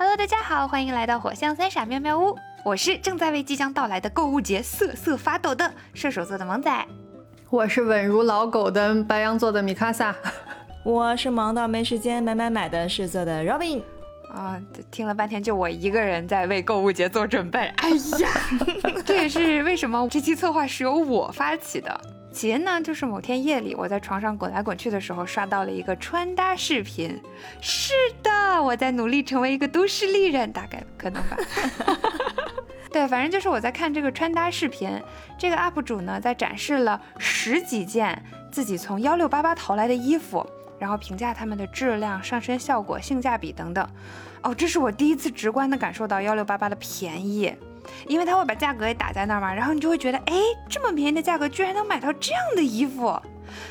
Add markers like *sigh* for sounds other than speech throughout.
Hello，大家好，欢迎来到火象三傻妙妙屋。我是正在为即将到来的购物节瑟瑟发抖的射手座的萌仔。我是稳如老狗的白羊座的米卡萨。*laughs* 我是忙到没时间买买买的狮子座的 Robin。啊，听了半天就我一个人在为购物节做准备。哎呀，*laughs* 这也是为什么这期策划是由我发起的。起因呢，就是某天夜里我在床上滚来滚去的时候，刷到了一个穿搭视频。是的，我在努力成为一个都市丽人，大概可能吧。*laughs* 对，反正就是我在看这个穿搭视频，这个 UP 主呢在展示了十几件自己从幺六八八淘来的衣服，然后评价他们的质量、上身效果、性价比等等。哦，这是我第一次直观的感受到幺六八八的便宜。因为他会把价格也打在那儿嘛，然后你就会觉得，哎，这么便宜的价格居然能买到这样的衣服。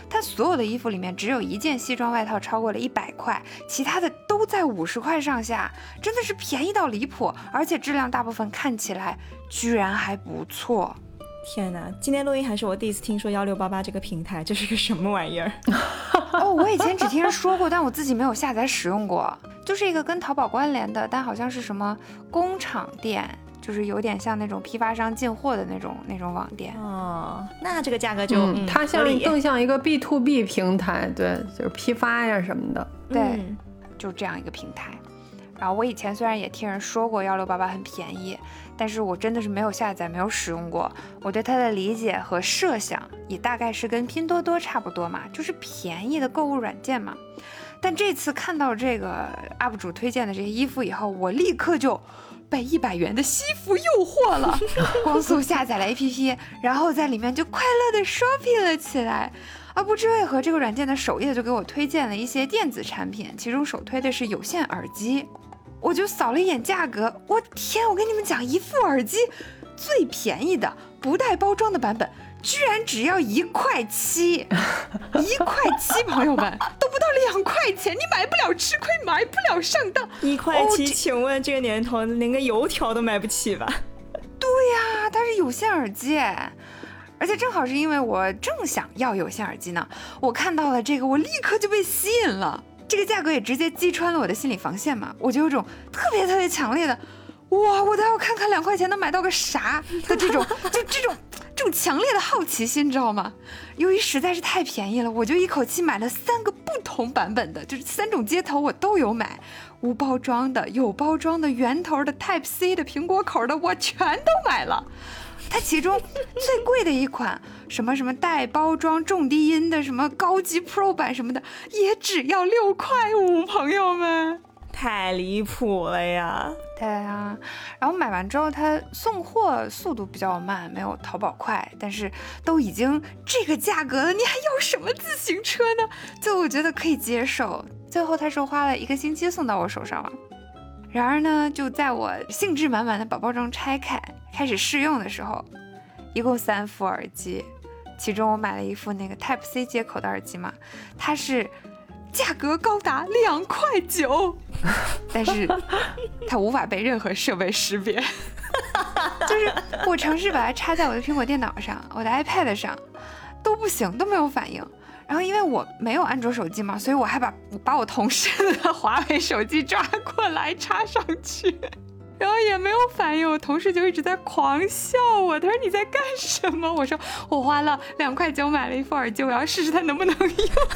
他所有的衣服里面只有一件西装外套超过了一百块，其他的都在五十块上下，真的是便宜到离谱，而且质量大部分看起来居然还不错。天哪，今天录音还是我第一次听说幺六八八这个平台，这是个什么玩意儿？*laughs* 哦，我以前只听人说过，但我自己没有下载使用过，就是一个跟淘宝关联的，但好像是什么工厂店。就是有点像那种批发商进货的那种那种网店哦，那这个价格就它像更像一个 B to B 平台，对，就是批发呀什么的，对，就这样一个平台。然后我以前虽然也听人说过幺六八八很便宜，但是我真的是没有下载，没有使用过。我对它的理解和设想也大概是跟拼多多差不多嘛，就是便宜的购物软件嘛。但这次看到这个 UP 主推荐的这些衣服以后，我立刻就。被一百元的西服诱惑了，*laughs* 光速下载了 APP，然后在里面就快乐的 shopping 了起来。而不知为何，这个软件的首页就给我推荐了一些电子产品，其中首推的是有线耳机。我就扫了一眼价格，我天，我跟你们讲，一副耳机最便宜的不带包装的版本。居然只要一块七，*laughs* 一块七，朋友们 *laughs* 都不到两块钱，你买不了吃亏，买不了上当。一块七，请问这个年头连个油条都买不起吧？*laughs* 对呀，它是有线耳机，而且正好是因为我正想要有线耳机呢，我看到了这个，我立刻就被吸引了。这个价格也直接击穿了我的心理防线嘛，我就有种特别特别强烈的，哇，我倒要看看两块钱能买到个啥的这种，就这种。这种强烈的好奇心，你知道吗？由于实在是太便宜了，我就一口气买了三个不同版本的，就是三种接头我都有买，无包装的、有包装的、圆头的、Type C 的、苹果口的，我全都买了。它其中最贵的一款，什么什么带包装、重低音的，什么高级 Pro 版什么的，也只要六块五，朋友们。太离谱了呀！对啊，然后买完之后，它送货速度比较慢，没有淘宝快。但是都已经这个价格了，你还要什么自行车呢？就我觉得可以接受。最后他说花了一个星期送到我手上了。然而呢，就在我兴致满满的把包装拆开，开始试用的时候，一共三副耳机，其中我买了一副那个 Type C 接口的耳机嘛，它是。价格高达两块九，但是它无法被任何设备识别，*laughs* 就是我尝试把它插在我的苹果电脑上、我的 iPad 上，都不行，都没有反应。然后因为我没有安卓手机嘛，所以我还把把我同事的华为手机抓过来插上去。然后也没有反应，我同事就一直在狂笑我。他说你在干什么？我说我花了两块九买了一副耳机，我要试试它能不能用。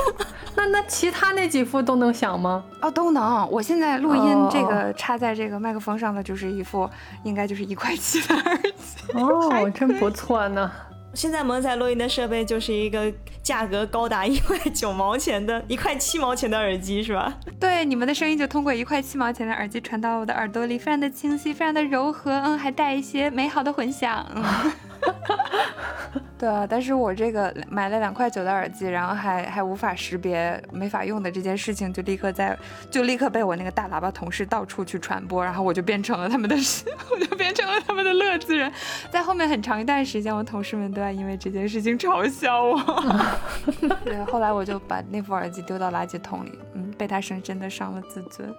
*laughs* 那那其他那几副都能响吗？哦，都能。我现在录音这个插在这个麦克风上的就是一副，应该就是一块七的耳机。哦，*laughs* 真不错呢。现在蒙仔录音的设备就是一个价格高达一块九毛钱的一块七毛钱的耳机，是吧？对，你们的声音就通过一块七毛钱的耳机传到我的耳朵里，非常的清晰，非常的柔和，嗯，还带一些美好的混响。对啊，但是我这个买了两块九的耳机，然后还还无法识别，没法用的这件事情，就立刻在，就立刻被我那个大喇叭同事到处去传播，然后我就变成了他们的，*laughs* 我就变成了他们的乐子人。在后面很长一段时间，我同事们都在因为这件事情嘲笑我。*laughs* 对，后来我就把那副耳机丢到垃圾桶里，嗯，被他深深的伤了自尊。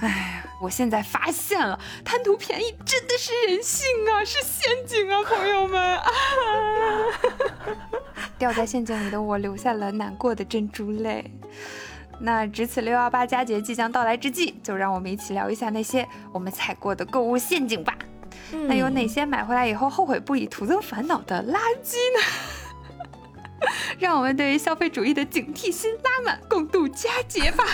哎呀，我现在发现了，贪图便宜真的是人性啊，是陷阱啊，*laughs* 朋友们啊！掉在陷阱里的我流下了难过的珍珠泪。那值此六幺八佳节即将到来之际，就让我们一起聊一下那些我们踩过的购物陷阱吧。那有哪些买回来以后后悔不已、徒增烦恼的垃圾呢？*laughs* 让我们对于消费主义的警惕心拉满，共度佳节吧。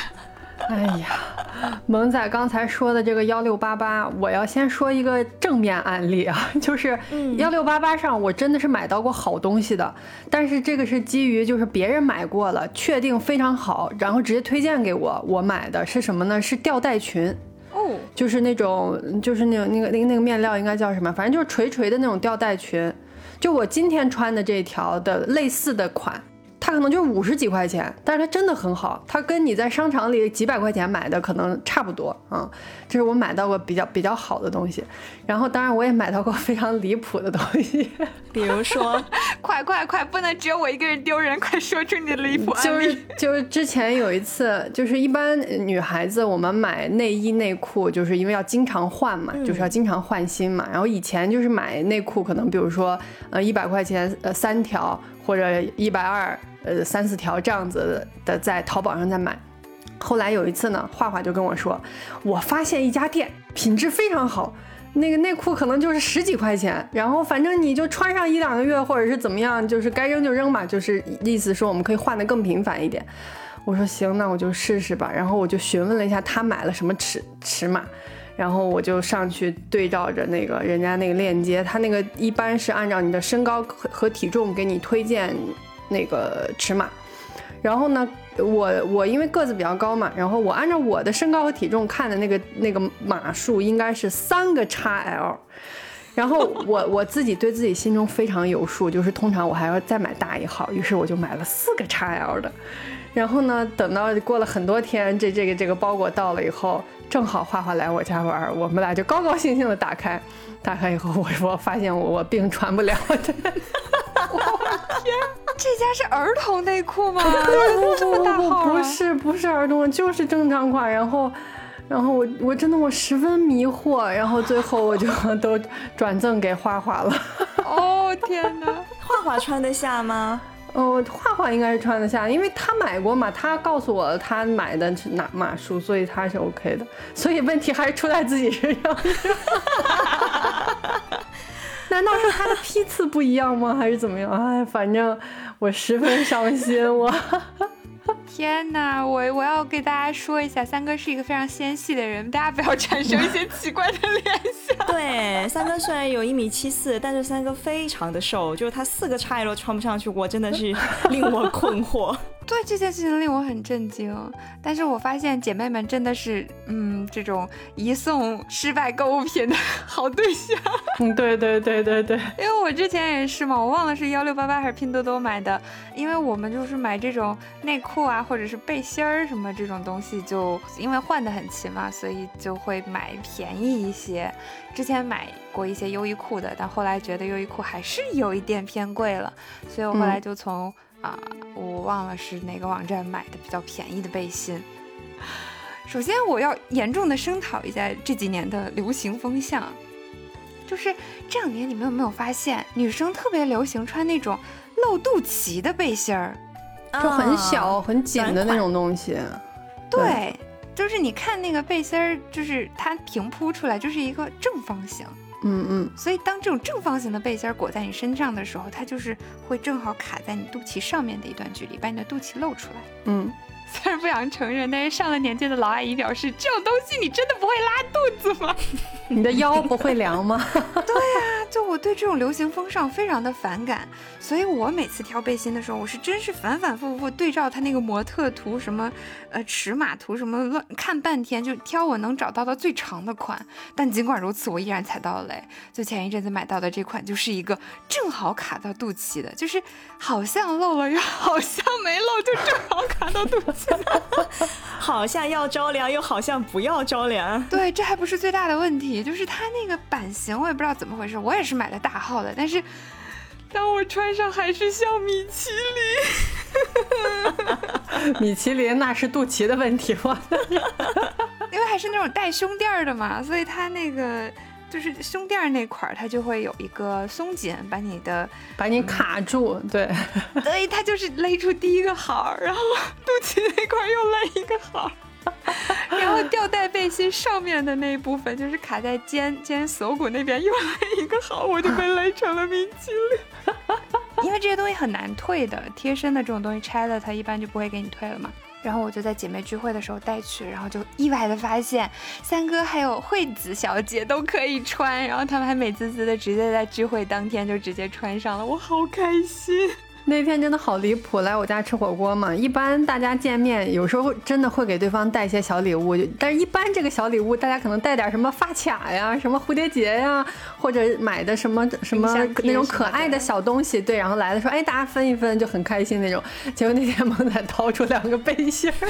哎呀，萌仔刚才说的这个幺六八八，我要先说一个正面案例啊，*laughs* 就是幺六八八上我真的是买到过好东西的，但是这个是基于就是别人买过了，确定非常好，然后直接推荐给我，我买的是什么呢？是吊带裙。哦，就是那种，就是那种那个那个那个面料应该叫什么？反正就是垂垂的那种吊带裙，就我今天穿的这条的类似的款。它可能就五十几块钱，但是它真的很好，它跟你在商场里几百块钱买的可能差不多啊。这是我买到过比较比较好的东西，然后当然我也买到过非常离谱的东西，比如说，快快快，不能只有我一个人丢人，快说出你的离谱案就是。就是之前有一次，就是一般女孩子我们买内衣内裤，就是因为要经常换嘛，就是要经常换新嘛。然后以前就是买内裤，可能比如说呃一百块钱呃三条，或者一百二呃三四条这样子的，在淘宝上再买。后来有一次呢，画画就跟我说，我发现一家店品质非常好，那个内裤可能就是十几块钱，然后反正你就穿上一两个月或者是怎么样，就是该扔就扔嘛，就是意思说我们可以换的更频繁一点。我说行，那我就试试吧。然后我就询问了一下他买了什么尺尺码，然后我就上去对照着那个人家那个链接，他那个一般是按照你的身高和和体重给你推荐那个尺码。然后呢，我我因为个子比较高嘛，然后我按照我的身高和体重看的那个那个码数应该是三个 XL。然后我我自己对自己心中非常有数，就是通常我还要再买大一号，于是我就买了四个 XL 的。然后呢，等到过了很多天，这这个这个包裹到了以后，正好画画来我家玩儿，我们俩就高高兴兴的打开，打开以后我说发现我我病传不了的，*laughs* *laughs* 这家是儿童内裤吗？不这么大号、啊？不是不是儿童，就是正常款。然后，然后我我真的我十分迷惑，然后最后我就都转赠给花花了。*laughs* 哦天哪！画画穿得下吗？哦，画画应该是穿得下，因为他买过嘛，他告诉我他买的是哪码数，所以他是 OK 的。所以问题还是出在自己身上。*laughs* 难道是他的批次不一样吗？还是怎么样？哎，反正我十分伤心。我天哪！我我要给大家说一下，三哥是一个非常纤细的人，大家不要产生一些奇怪的联想。*laughs* 对，三哥虽然有一米七四，但是三哥非常的瘦，就是他四个 XL 穿不上去，我真的是令我困惑。*laughs* 对这件事情令我很震惊，但是我发现姐妹们真的是，嗯，这种移送失败购物品的好对象。*laughs* 嗯，对对对对对，因为我之前也是嘛，我忘了是幺六八八还是拼多多买的，因为我们就是买这种内裤啊，或者是背心儿什么这种东西，就因为换的很勤嘛，所以就会买便宜一些。之前买过一些优衣库的，但后来觉得优衣库还是有一点偏贵了，所以我后来就从。啊，我忘了是哪个网站买的比较便宜的背心。首先，我要严重的声讨一下这几年的流行风向，就是这两年你们有没有发现，女生特别流行穿那种露肚脐的背心儿，就很小、很紧的那种东西。对，就是你看那个背心儿，就是它平铺出来就是一个正方形。嗯嗯，所以当这种正方形的背心裹在你身上的时候，它就是会正好卡在你肚脐上面的一段距离，把你的肚脐露出来。嗯，虽然不想承认，但是上了年纪的老阿姨表示，这种东西你真的不会拉肚子吗？*laughs* 你的腰不会凉吗？*laughs* 对呀、就我对这种流行风尚非常的反感，所以我每次挑背心的时候，我是真是反反复复对照它那个模特图什么，呃，尺码图什么乱看半天，就挑我能找到的最长的款。但尽管如此，我依然踩到了雷。就前一阵子买到的这款，就是一个正好卡到肚脐的，就是好像露了又好像没露，就正好卡到肚脐的。*laughs* 好像要着凉，又好像不要着凉。对，这还不是最大的问题，就是它那个版型，我也不知道怎么回事。我也是买的大号的，但是当我穿上还是像米其林，*laughs* 米其林那是肚脐的问题吗？*laughs* 因为还是那种带胸垫儿的嘛，所以它那个就是胸垫那块儿，它就会有一个松紧，把你的把你卡住，对，*laughs* 所以，它就是勒出第一个好，然后肚脐那块又勒一个好，*laughs* 然后吊带背心上面的那一部分就是卡在肩肩锁骨那边又勒一个好，我就被勒成了冰淇淋。*laughs* 因为这些东西很难退的，贴身的这种东西拆了它一般就不会给你退了嘛。然后我就在姐妹聚会的时候带去，然后就意外的发现三哥还有惠子小姐都可以穿，然后他们还美滋滋的直接在聚会当天就直接穿上了，我好开心。那天真的好离谱，来我家吃火锅嘛。一般大家见面，有时候真的会给对方带一些小礼物，但是一般这个小礼物，大家可能带点什么发卡呀、什么蝴蝶结呀，或者买的什么什么那种可爱的小东西，对，然后来了说，哎，大家分一分就很开心那种。结果那天萌仔掏出两个背心儿 *laughs*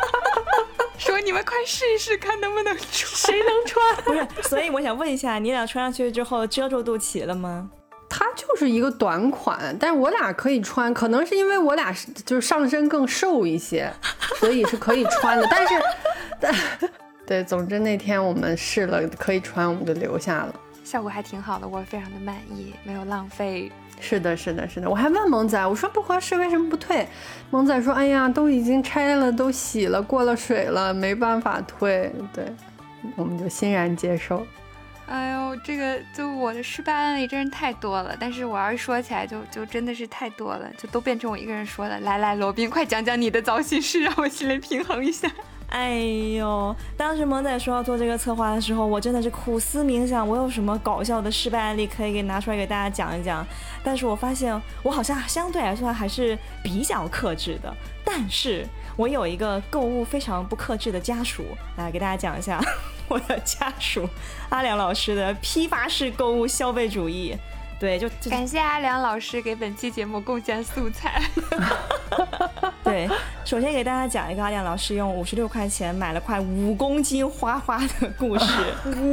*laughs* 说你们快试一试，看能不能穿，谁能穿？*laughs* 不是，所以我想问一下，你俩穿上去之后遮住肚脐了吗？它就是一个短款，但是我俩可以穿，可能是因为我俩是就是上身更瘦一些，*laughs* 所以是可以穿的。但是，但 *laughs* 对，总之那天我们试了可以穿，我们就留下了，效果还挺好的，我非常的满意，没有浪费。是的，是的，是的。我还问萌仔，我说不合适为什么不退？萌仔说，哎呀，都已经拆了，都洗了，过了水了，没办法退。对，我们就欣然接受。哎呦，这个就我的失败案例真是太多了，但是我要是说起来，就就真的是太多了，就都变成我一个人说了。来来，罗宾，快讲讲你的糟心事，让我心里平衡一下。哎呦，当时萌仔说要做这个策划的时候，我真的是苦思冥想，我有什么搞笑的失败案例可以给拿出来给大家讲一讲。但是我发现我好像相对来说还是比较克制的，但是我有一个购物非常不克制的家属，来给大家讲一下。*laughs* 我的家属阿良老师的批发式购物消费主义，对，就感谢阿良老师给本期节目贡献素材。*laughs* 对，首先给大家讲一个阿良老师用五十六块钱买了块五公斤花花的故事。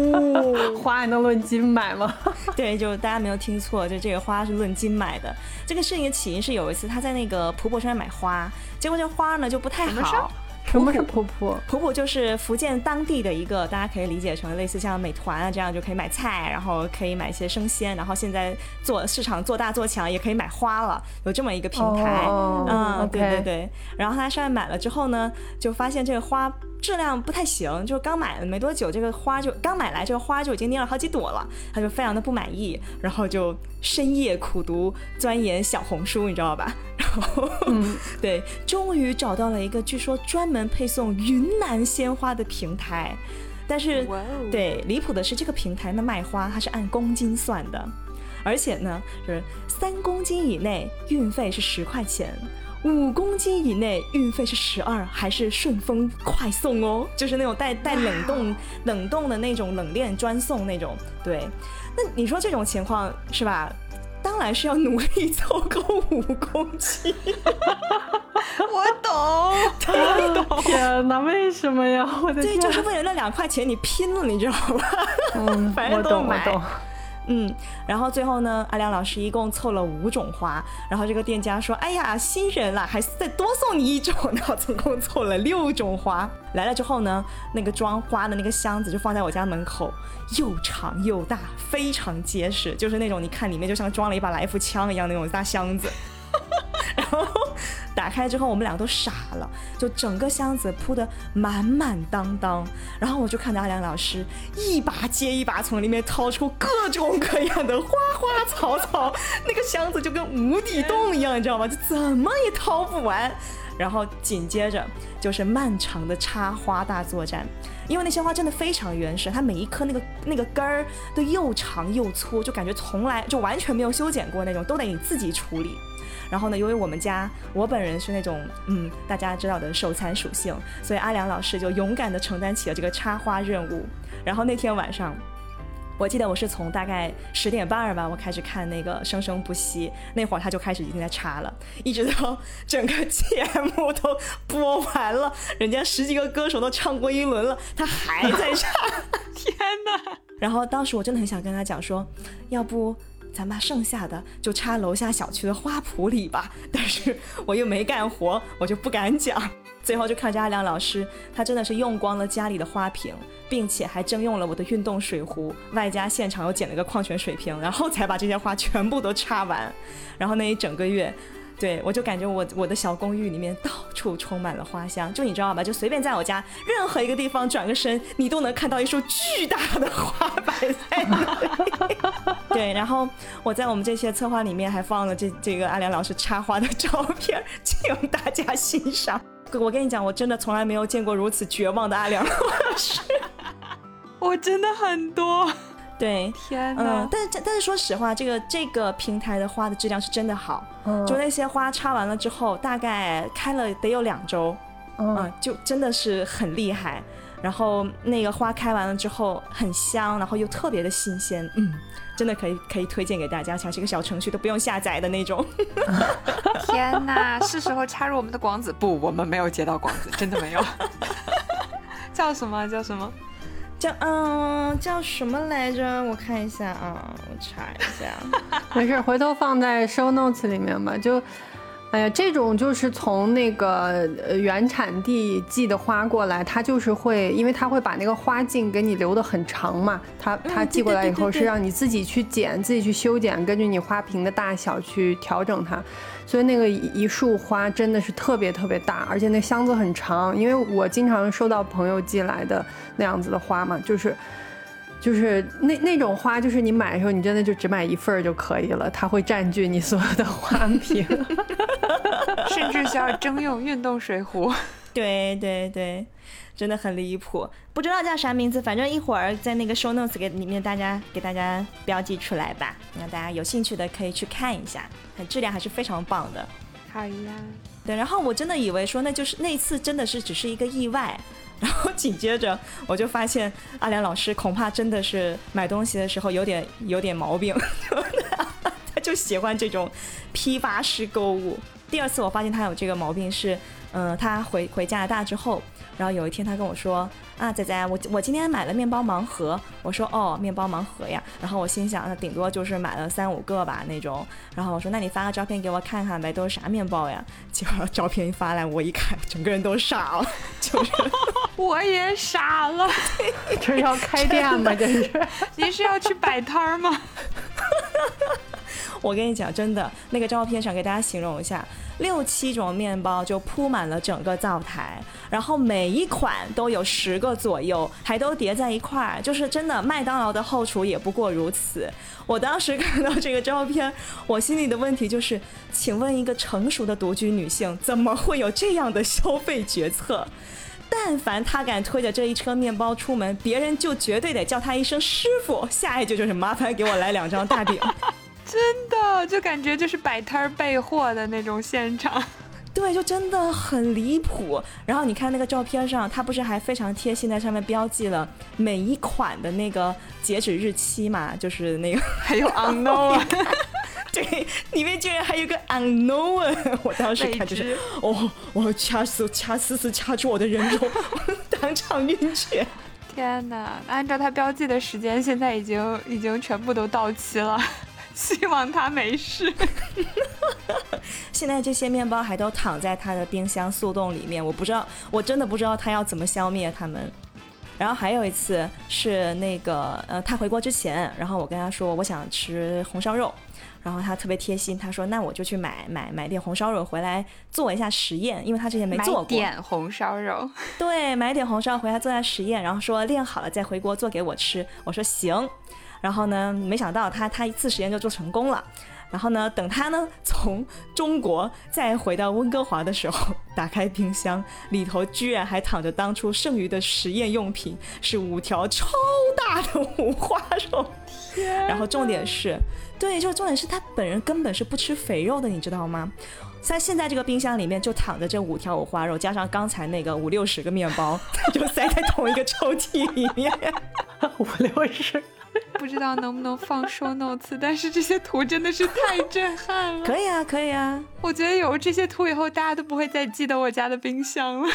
*laughs* 花还能论斤买吗？*laughs* 对，就大家没有听错，就这个花是论斤买的。这个事情的起因是有一次他在那个婆婆山买花，结果这花呢就不太好。什么是普普？普普就是福建当地的一个，大家可以理解成类似像美团啊这样就可以买菜，然后可以买一些生鲜，然后现在做市场做大做强，也可以买花了，有这么一个平台。嗯，对对对。然后他上面买了之后呢，就发现这个花。质量不太行，就刚买了没多久，这个花就刚买来，这个花就已经蔫了好几朵了，他就非常的不满意，然后就深夜苦读钻研小红书，你知道吧？*laughs* 对，终于找到了一个据说专门配送云南鲜花的平台，但是，对，离谱的是这个平台呢卖花它是按公斤算的，而且呢，就是三公斤以内运费是十块钱。五公斤以内运费是十二，还是顺丰快送哦？就是那种带带冷冻冷冻的那种冷链专送那种。对，那你说这种情况是吧？当然是要努力凑够五公斤。*laughs* 我懂，我懂。天哪，为什么呀？我的天，就是为了那两块钱你拼了，你知道吗？嗯，*laughs* 反正都买。嗯，然后最后呢，阿良老师一共凑了五种花，然后这个店家说：“哎呀，新人了，还是再多送你一种。”然后总共凑了六种花。来了之后呢，那个装花的那个箱子就放在我家门口，又长又大，非常结实，就是那种你看里面就像装了一把来福枪一样那种大箱子。*laughs* 然后打开之后，我们两个都傻了，就整个箱子铺得满满当当。然后我就看到阿良老师一把接一把从里面掏出各种各样的花花草草，那个箱子就跟无底洞一样，你知道吗？就怎么也掏不完。然后紧接着就是漫长的插花大作战，因为那些花真的非常原始，它每一颗那个那个根儿都又长又粗，就感觉从来就完全没有修剪过那种，都得你自己处理。然后呢，由于我们家我本人是那种嗯大家知道的手残属性，所以阿良老师就勇敢地承担起了这个插花任务。然后那天晚上，我记得我是从大概十点半吧，我开始看那个生生不息，那会儿他就开始已经在插了，一直到整个节目都播完了，人家十几个歌手都唱过一轮了，他还在插，*laughs* 天哪！然后当时我真的很想跟他讲说，要不。咱把剩下的就插楼下小区的花圃里吧，但是我又没干活，我就不敢讲。最后就看着阿良老师，他真的是用光了家里的花瓶，并且还征用了我的运动水壶，外加现场又捡了个矿泉水瓶，然后才把这些花全部都插完。然后那一整个月，对我就感觉我我的小公寓里面到处充满了花香。就你知道吧？就随便在我家任何一个地方转个身，你都能看到一束巨大的花摆在那里。对，然后我在我们这些策划里面还放了这这个阿良老师插花的照片，*laughs* 请大家欣赏。我跟你讲，我真的从来没有见过如此绝望的阿良老师。*laughs* 我真的很多，对，天呐！嗯，但是但是说实话，这个这个平台的花的质量是真的好，嗯就那些花插完了之后，大概开了得有两周，嗯，就真的是很厉害。然后那个花开完了之后很香，然后又特别的新鲜，嗯，真的可以可以推荐给大家，像是一个小程序都不用下载的那种。*laughs* 天哪，是时候插入我们的广子？不，我们没有接到广子，真的没有。*laughs* 叫什么？叫什么？叫嗯，叫什么来着？我看一下啊，我查一下。没事，回头放在 show notes 里面吧。就，哎呀，这种就是从那个呃原产地寄的花过来，它就是会，因为它会把那个花茎给你留的很长嘛。它它寄过来以后是让你自己去剪，自己去修剪，根据你花瓶的大小去调整它。所以那个一束花真的是特别特别大，而且那箱子很长。因为我经常收到朋友寄来的那样子的花嘛，就是就是那那种花，就是你买的时候你真的就只买一份儿就可以了，它会占据你所有的花瓶，甚至需要征用运动水壶。对对对，真的很离谱，不知道叫啥名字，反正一会儿在那个 show notes 给里面大家给大家标记出来吧，让大家有兴趣的可以去看一下，质量还是非常棒的。好呀，对，然后我真的以为说那就是那次真的是只是一个意外，然后紧接着我就发现阿良老师恐怕真的是买东西的时候有点有点毛病，*laughs* 他就喜欢这种批发式购物。第二次我发现他有这个毛病是。嗯，他回回加拿大之后，然后有一天他跟我说啊，仔仔，我我今天买了面包盲盒。我说哦，面包盲盒呀。然后我心想，那顶多就是买了三五个吧那种。然后我说，那你发个照片给我看看呗，都是啥面包呀？结果照片一发来，我一看，整个人都傻了，*laughs* 就是 *laughs* 我也傻了。*laughs* 这是要开店吗？这是？您是要去摆摊儿吗？我跟你讲，真的，那个照片上给大家形容一下。六七种面包就铺满了整个灶台，然后每一款都有十个左右，还都叠在一块儿，就是真的麦当劳的后厨也不过如此。我当时看到这个照片，我心里的问题就是：请问一个成熟的独居女性怎么会有这样的消费决策？但凡她敢推着这一车面包出门，别人就绝对得叫她一声师傅，下一句就是麻烦给我来两张大饼。真的就感觉就是摆摊儿备货的那种现场，对，就真的很离谱。然后你看那个照片上，他不是还非常贴心在上面标记了每一款的那个截止日期嘛？就是那个还有 unknown，*laughs* 对，里面居然还有个 unknown。我当时看就是哦，我掐死掐死死掐住我的人中，当场晕厥。天哪！按照他标记的时间，现在已经已经全部都到期了。希望他没事。*laughs* 现在这些面包还都躺在他的冰箱速冻里面，我不知道，我真的不知道他要怎么消灭他们。然后还有一次是那个，呃，他回国之前，然后我跟他说我想吃红烧肉，然后他特别贴心，他说那我就去买买买点红烧肉回来做一下实验，因为他之前没做过。买点红烧肉。对，买点红烧回来做下实验，然后说练好了再回国做给我吃。我说行。然后呢？没想到他他一次实验就做成功了。然后呢？等他呢从中国再回到温哥华的时候，打开冰箱，里头居然还躺着当初剩余的实验用品，是五条超大的五花肉。然后重点是，对，就是重点是他本人根本是不吃肥肉的，你知道吗？在现在这个冰箱里面就躺着这五条五花肉，加上刚才那个五六十个面包，*laughs* 就塞在同一个抽屉里面，*laughs* 五六十。不知道能不能放 show notes，但是这些图真的是太震撼了。*laughs* 可以啊，可以啊。我觉得有了这些图以后，大家都不会再记得我家的冰箱了。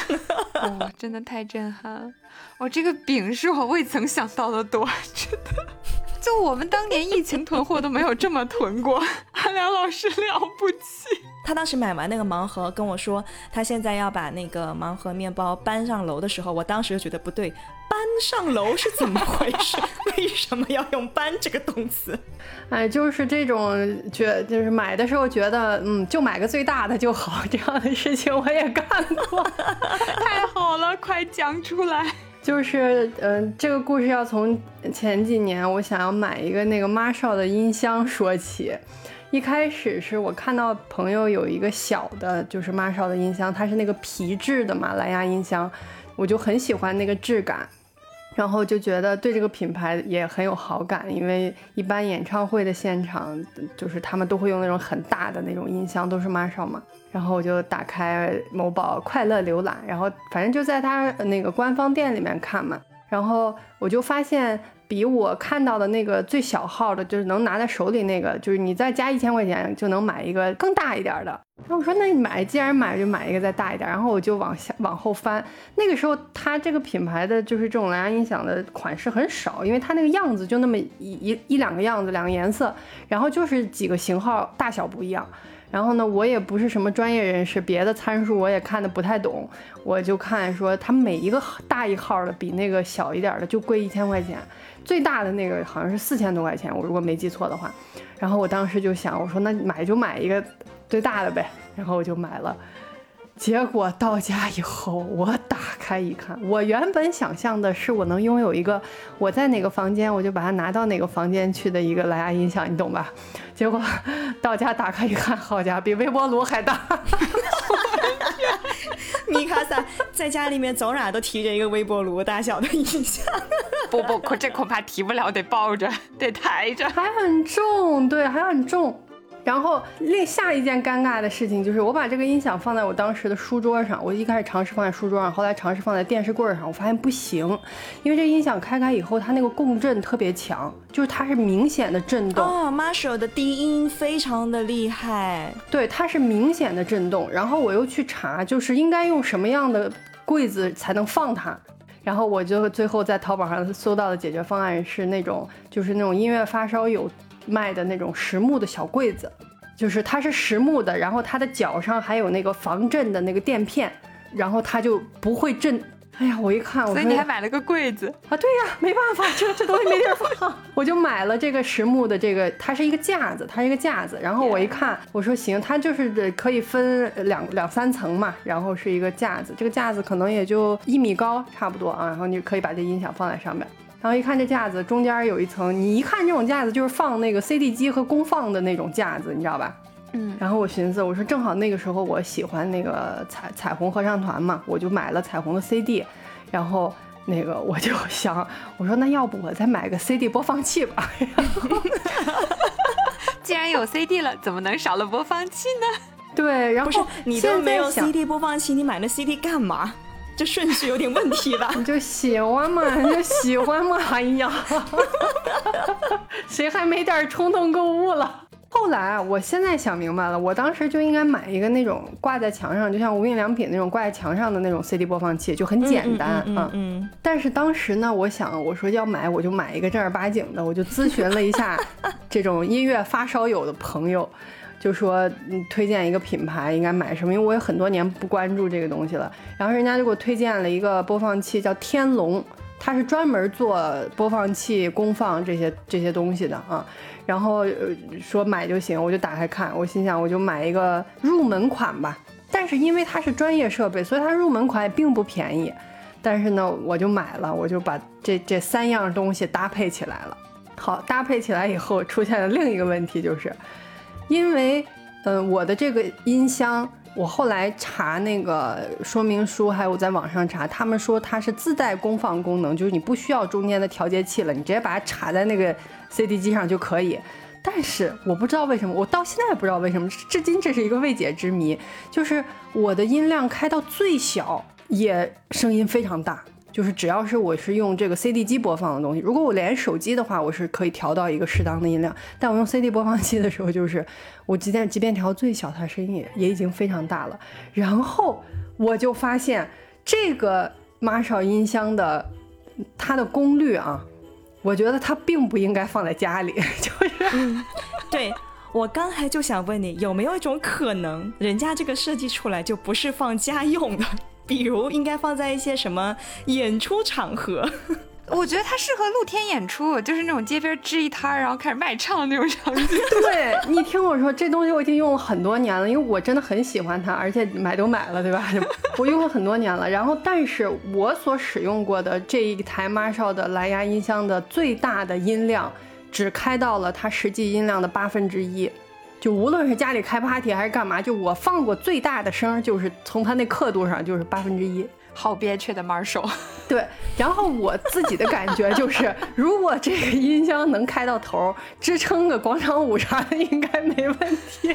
哇，*laughs* 真的太震撼了！我这个饼是我未曾想到的多，真的。就我们当年疫情囤货都没有这么囤过。阿良老师了不起。他当时买完那个盲盒跟我说，他现在要把那个盲盒面包搬上楼的时候，我当时就觉得不对，搬上楼是怎么回事？*laughs* 为什么要用“搬”这个动词？哎，就是这种觉，就是买的时候觉得，嗯，就买个最大的就好，这样的事情我也干过。*laughs* 太好了，快讲出来。就是，嗯，这个故事要从前几年我想要买一个那个 Marshall 的音箱说起。一开始是我看到朋友有一个小的，就是 Marshall 的音箱，它是那个皮质的嘛，蓝牙音箱，我就很喜欢那个质感，然后就觉得对这个品牌也很有好感，因为一般演唱会的现场，就是他们都会用那种很大的那种音箱，都是 Marshall 嘛，然后我就打开某宝快乐浏览，然后反正就在他那个官方店里面看嘛，然后我就发现。比我看到的那个最小号的，就是能拿在手里那个，就是你再加一千块钱就能买一个更大一点的。然后我说，那你买，既然买就买一个再大一点。然后我就往下往后翻，那个时候它这个品牌的就是这种蓝牙音响的款式很少，因为它那个样子就那么一一一两个样子，两个颜色，然后就是几个型号大小不一样。然后呢，我也不是什么专业人士，别的参数我也看的不太懂，我就看说它每一个大一号的比那个小一点的就贵一千块钱。最大的那个好像是四千多块钱，我如果没记错的话。然后我当时就想，我说那买就买一个最大的呗。然后我就买了。结果到家以后，我打开一看，我原本想象的是我能拥有一个我在哪个房间我就把它拿到哪个房间去的一个蓝牙音响，你懂吧？结果到家打开一看，好家伙，比微波炉还大！*laughs* 米卡萨在家里面走哪都提着一个微波炉大小的音响。*laughs* 不不，可这恐怕提不了，得抱着，得抬着，还很重，对，还很重。然后另下一件尴尬的事情就是，我把这个音响放在我当时的书桌上，我一开始尝试放在书桌上，后来尝试放在电视柜上，我发现不行，因为这音响开开以后，它那个共振特别强，就是它是明显的震动。哦，Marshall 的低音非常的厉害，对，它是明显的震动。然后我又去查，就是应该用什么样的柜子才能放它，然后我就最后在淘宝上搜到的解决方案是那种，就是那种音乐发烧友。卖的那种实木的小柜子，就是它是实木的，然后它的脚上还有那个防震的那个垫片，然后它就不会震。哎呀，我一看，所以你还买了个柜子啊？对呀，没办法，这这东西没地儿放，*laughs* 我就买了这个实木的这个，它是一个架子，它是一个架子。然后我一看，我说行，它就是可以分两两三层嘛，然后是一个架子，这个架子可能也就一米高差不多啊，然后你可以把这音响放在上面。然后一看这架子中间有一层，你一看这种架子就是放那个 CD 机和功放的那种架子，你知道吧？嗯。然后我寻思，我说正好那个时候我喜欢那个彩彩虹合唱团嘛，我就买了彩虹的 CD。然后那个我就想，我说那要不我再买个 CD 播放器吧？然 *laughs* 后既然有 CD 了，怎么能少了播放器呢？*laughs* 对，然后不是你都没有 CD 播放器，你买那 CD 干嘛？这顺序有点问题吧？*laughs* 你就喜欢嘛，你就喜欢嘛。哎呀，*laughs* 谁还没点冲动购物了？后来我现在想明白了，我当时就应该买一个那种挂在墙上，就像无印良品那种挂在墙上的那种 CD 播放器，就很简单啊。嗯。但是当时呢，我想我说要买，我就买一个正儿八经的，我就咨询了一下这种音乐发烧友的朋友。就说嗯，推荐一个品牌应该买什么？因为我有很多年不关注这个东西了。然后人家就给我推荐了一个播放器，叫天龙，它是专门做播放器、功放这些这些东西的啊。然后说买就行，我就打开看，我心想我就买一个入门款吧。但是因为它是专业设备，所以它入门款也并不便宜。但是呢，我就买了，我就把这这三样东西搭配起来了。好，搭配起来以后出现了另一个问题，就是。因为，嗯，我的这个音箱，我后来查那个说明书，还有我在网上查，他们说它是自带功放功能，就是你不需要中间的调节器了，你直接把它插在那个 CD 机上就可以。但是我不知道为什么，我到现在也不知道为什么，至今这是一个未解之谜，就是我的音量开到最小，也声音非常大。就是只要是我是用这个 CD 机播放的东西，如果我连手机的话，我是可以调到一个适当的音量。但我用 CD 播放器的时候，就是我即便即便调最小，它声音也也已经非常大了。然后我就发现这个 Marshall 音箱的它的功率啊，我觉得它并不应该放在家里，*laughs* 就是对。我刚才就想问你，有没有一种可能，人家这个设计出来就不是放家用的，比如应该放在一些什么演出场合？*laughs* 我觉得它适合露天演出，就是那种街边支一摊儿，然后开始卖唱那种场景。*laughs* 对你听我说，这东西我已经用了很多年了，因为我真的很喜欢它，而且买都买了，对吧？*laughs* 我用了很多年了。然后，但是我所使用过的这一台 Marshall 的蓝牙音箱的最大的音量，只开到了它实际音量的八分之一。就无论是家里开 party 还是干嘛，就我放过最大的声，就是从它那刻度上就是八分之一。好憋屈的 Marshall，*laughs* 对，然后我自己的感觉就是，如果这个音箱能开到头，支撑个广场舞啥的，应该没问题。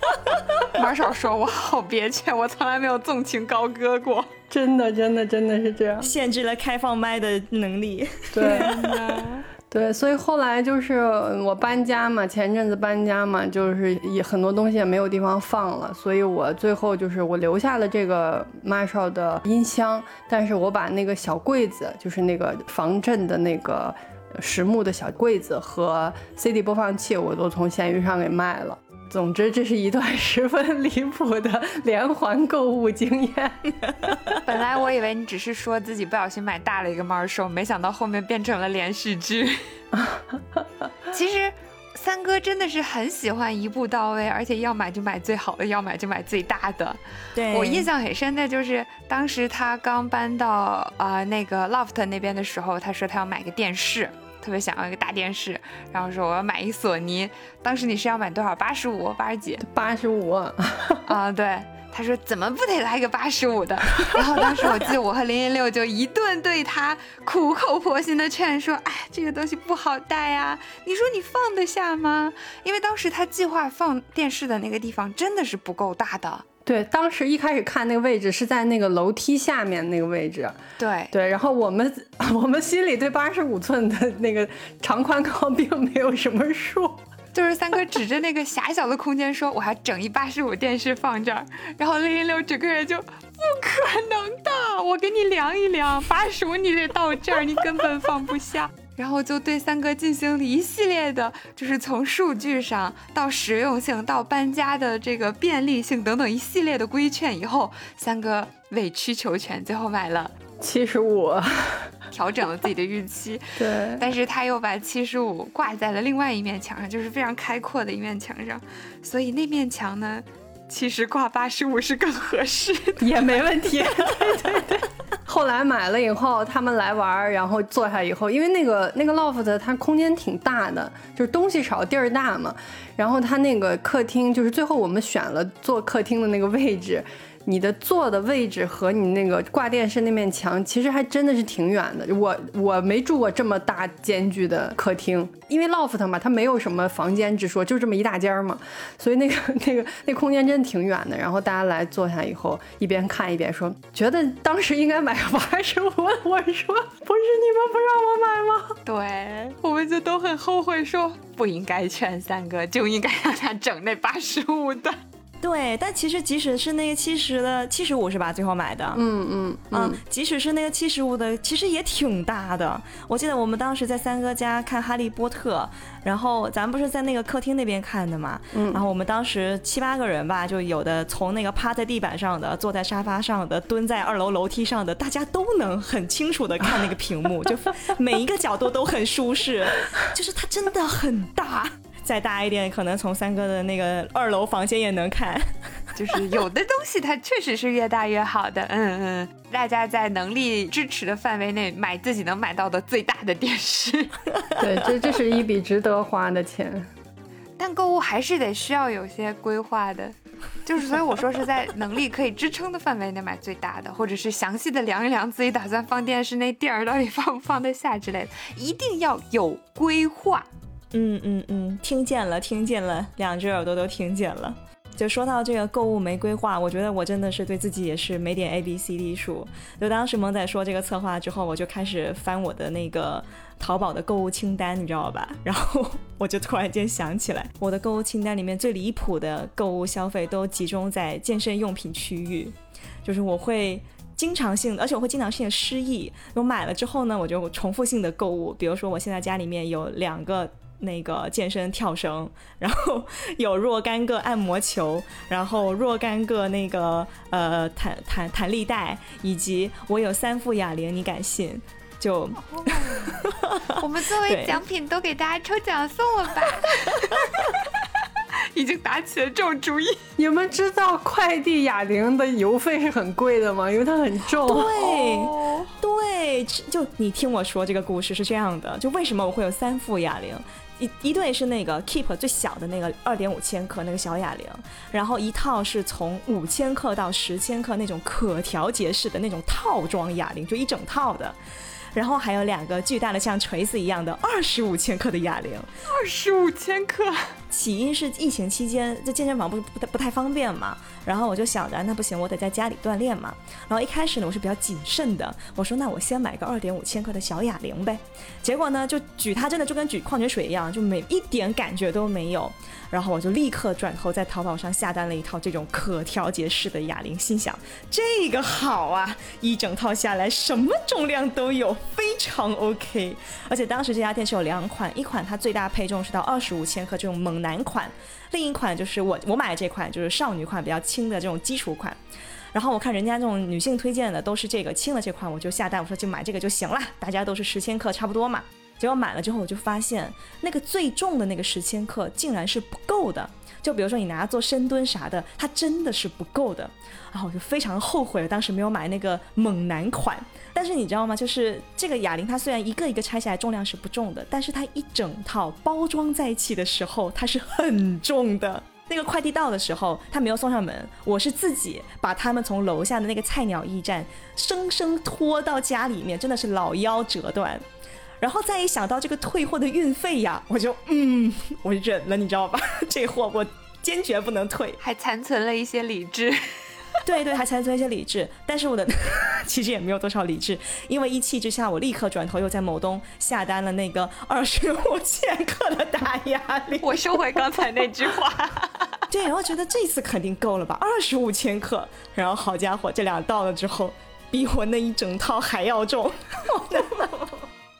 *laughs* Marshall 说：“我好憋屈，我从来没有纵情高歌过。”真的，真的，真的是这样，限制了开放麦的能力。*laughs* 对。对，所以后来就是我搬家嘛，前阵子搬家嘛，就是也很多东西也没有地方放了，所以我最后就是我留下了这个 Marshall 的音箱，但是我把那个小柜子，就是那个防震的那个实木的小柜子和 CD 播放器，我都从闲鱼上给卖了。总之，这是一段 *laughs* 十分离谱的连环购物经验。*laughs* 本来我以为你只是说自己不小心买大了一个 Marshall，没想到后面变成了连续剧。*laughs* 其实三哥真的是很喜欢一步到位，而且要买就买最好的，要买就买最大的。对我印象很深的就是当时他刚搬到啊那个 Loft 那边的时候，他说他要买个电视。特别想要一个大电视，然后说我要买一索尼。当时你是要买多少？八十五、八十几？八十五 *laughs* 啊，对。他说怎么不得来个八十五的？*laughs* 然后当时我记得我和零零六就一顿对他苦口婆心的劝说，哎，这个东西不好带呀，你说你放得下吗？因为当时他计划放电视的那个地方真的是不够大的。对，当时一开始看那个位置是在那个楼梯下面那个位置。对对，然后我们 *laughs* 我们心里对八十五寸的那个长宽高并没有什么数，*laughs* 就是三哥指着那个狭小的空间说：“我还整一八十五电视放这儿。”然后零零六整个人就不可能的，我给你量一量，八十五你得到这儿，你根本放不下。然后就对三哥进行了一系列的，*laughs* 就是从数据上到实用性到搬家的这个便利性等等一系列的规劝以后，三哥委曲求全，最后买了七十五，*laughs* *laughs* 调整了自己的预期。对，但是他又把七十五挂在了另外一面墙上，就是非常开阔的一面墙上，所以那面墙呢，其实挂八十五是更合适，*laughs* 也没问题。*laughs* 对对对。后来买了以后，他们来玩，然后坐下以后，因为那个那个 loft 它空间挺大的，就是东西少地儿大嘛。然后它那个客厅，就是最后我们选了坐客厅的那个位置。你的坐的位置和你那个挂电视那面墙，其实还真的是挺远的。我我没住过这么大间距的客厅，因为 loft 嘛，它没有什么房间之说，就这么一大间嘛，所以那个 *laughs* 那个那空间真的挺远的。然后大家来坐下以后，一边看一边说，觉得当时应该买个八十五。我说不是你们不让我买吗？*laughs* 对，我们就都很后悔，说不应该劝三哥，就应该让他整那八十五的。对，但其实即使是那个七十的七十五是吧？最后买的，嗯嗯嗯，即使是那个七十五的，其实也挺大的。我记得我们当时在三哥家看《哈利波特》，然后咱不是在那个客厅那边看的嘛，嗯，然后我们当时七八个人吧，就有的从那个趴在地板上的，坐在沙发上的，蹲在二楼楼梯上的，大家都能很清楚的看那个屏幕，就 *laughs* 每一个角度都很舒适，就是它真的很大。再大一点，可能从三哥的那个二楼房间也能看。*laughs* 就是有的东西它确实是越大越好的，嗯嗯。大家在能力支持的范围内买自己能买到的最大的电视。*laughs* 对，这这是一笔值得花的钱。但购物还是得需要有些规划的，就是所以我说是在能力可以支撑的范围内买最大的，或者是详细的量一量自己打算放电视那地儿到底放不放得下之类的，一定要有规划。嗯嗯嗯，听见了，听见了，两只耳朵都听见了。就说到这个购物没规划，我觉得我真的是对自己也是没点 A B C D 数。就当时萌仔说这个策划之后，我就开始翻我的那个淘宝的购物清单，你知道吧？*laughs* 然后我就突然间想起来，我的购物清单里面最离谱的购物消费都集中在健身用品区域，就是我会。经常性，而且我会经常性的失忆。我买了之后呢，我就重复性的购物。比如说，我现在家里面有两个那个健身跳绳，然后有若干个按摩球，然后若干个那个呃弹弹弹力带，以及我有三副哑铃，你敢信？就 *laughs* 我们作为奖品都给大家抽奖送了吧？*laughs* 已经打起了这种主意。你们知道快递哑铃的邮费是很贵的吗？因为它很重。对。哦，对，就你听我说这个故事是这样的，就为什么我会有三副哑铃？一一对是那个 Keep 最小的那个二点五千克那个小哑铃，然后一套是从五千克到十千克那种可调节式的那种套装哑铃，就一整套的。然后还有两个巨大的像锤子一样的二十五千克的哑铃。二十五千克，起因是疫情期间这健身房不不太不太方便嘛，然后我就想着那不行，我得在家里锻炼嘛。然后一开始呢，我是比较谨慎的，我说那我先买个二点五千克的小哑铃呗。结果呢，就举它真的就跟举矿泉水一样，就没一点感觉都没有。然后我就立刻转头在淘宝上下单了一套这种可调节式的哑铃，心想这个好啊，一整套下来什么重量都有，非常 OK。而且当时这家店是有两款，一款它最大配重是到二十五千克这种猛男款，另一款就是我我买的这款就是少女款比较轻的这种基础款。然后我看人家这种女性推荐的都是这个轻的这款，我就下单，我说就买这个就行了，大家都是十千克差不多嘛。结果买了之后，我就发现那个最重的那个十千克竟然是不够的。就比如说你拿它做深蹲啥的，它真的是不够的。然后我就非常后悔了，当时没有买那个猛男款。但是你知道吗？就是这个哑铃，它虽然一个一个拆下来重量是不重的，但是它一整套包装在一起的时候，它是很重的。那个快递到的时候，他没有送上门，我是自己把他们从楼下的那个菜鸟驿站生生拖到家里面，真的是老腰折断。然后再一想到这个退货的运费呀，我就嗯，我忍了，你知道吧？*laughs* 这货我坚决不能退。还残存了一些理智。*laughs* 对对，还残存一些理智，但是我的 *laughs* 其实也没有多少理智，因为一气之下，我立刻转头又在某东下单了那个二十五千克的大压力。我收回刚才那句话。对，然后觉得这次肯定够了吧，二十五千克。然后好家伙，这俩到了之后，比我那一整套还要重。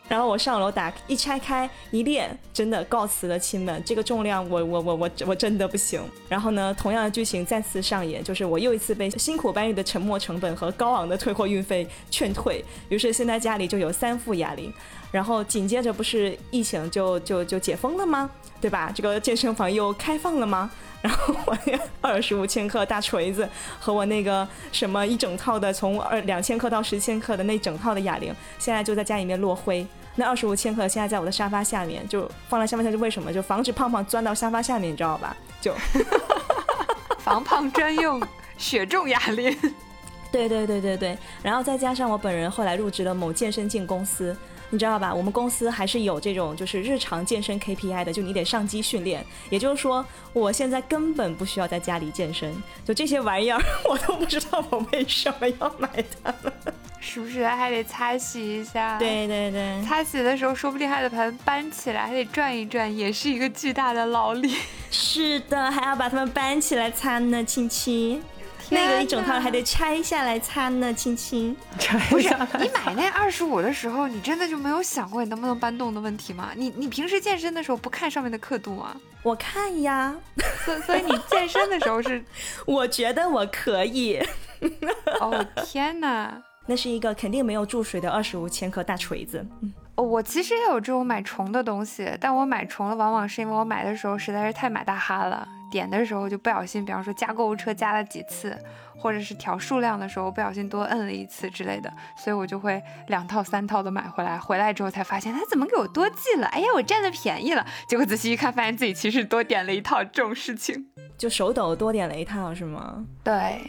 然后我上楼打一拆开一练，真的告辞了亲们，这个重量我我我我我真的不行。然后呢，同样的剧情再次上演，就是我又一次被辛苦搬运的沉没成本和高昂的退货运费劝退。于是现在家里就有三副哑铃，然后紧接着不是疫情就就就解封了吗？对吧？这个健身房又开放了吗？然后我那二十五千克大锤子和我那个什么一整套的从二两千克到十千克的那整套的哑铃，现在就在家里面落灰。那二十五千克现在在我的沙发下面，就放在沙发下，就为什么？就防止胖胖钻到沙发下面，你知道吧？就 *laughs* *laughs* 防胖专用雪重哑铃。对对对对对，然后再加上我本人后来入职了某健身镜公司。你知道吧？我们公司还是有这种就是日常健身 KPI 的，就你得上机训练。也就是说，我现在根本不需要在家里健身，就这些玩意儿 *laughs* 我都不知道我为什么要买它们。是不是还得擦洗一下？，对对对，擦洗的时候说不定还得把它搬起来，还得转一转，也是一个巨大的劳力。是的，还要把它们搬起来擦呢，亲亲。那个一整套还得拆下来擦呢，亲亲。*laughs* 拆不是你买那二十五的时候，你真的就没有想过你能不能搬动的问题吗？你你平时健身的时候不看上面的刻度吗？我看呀，所所以你健身的时候是，*laughs* 我觉得我可以。*laughs* 哦天哪！那是一个肯定没有注水的二十五千克大锤子。哦，我其实也有这种买重的东西，但我买重了往往是因为我买的时候实在是太买大哈了，点的时候就不小心，比方说加购物车加了几次，或者是调数量的时候不小心多摁了一次之类的，所以我就会两套三套的买回来，回来之后才发现他怎么给我多寄了，哎呀，我占了便宜了，结果仔细一看，发现自己其实多点了一套这种事情。就手抖多点了一套是吗？对。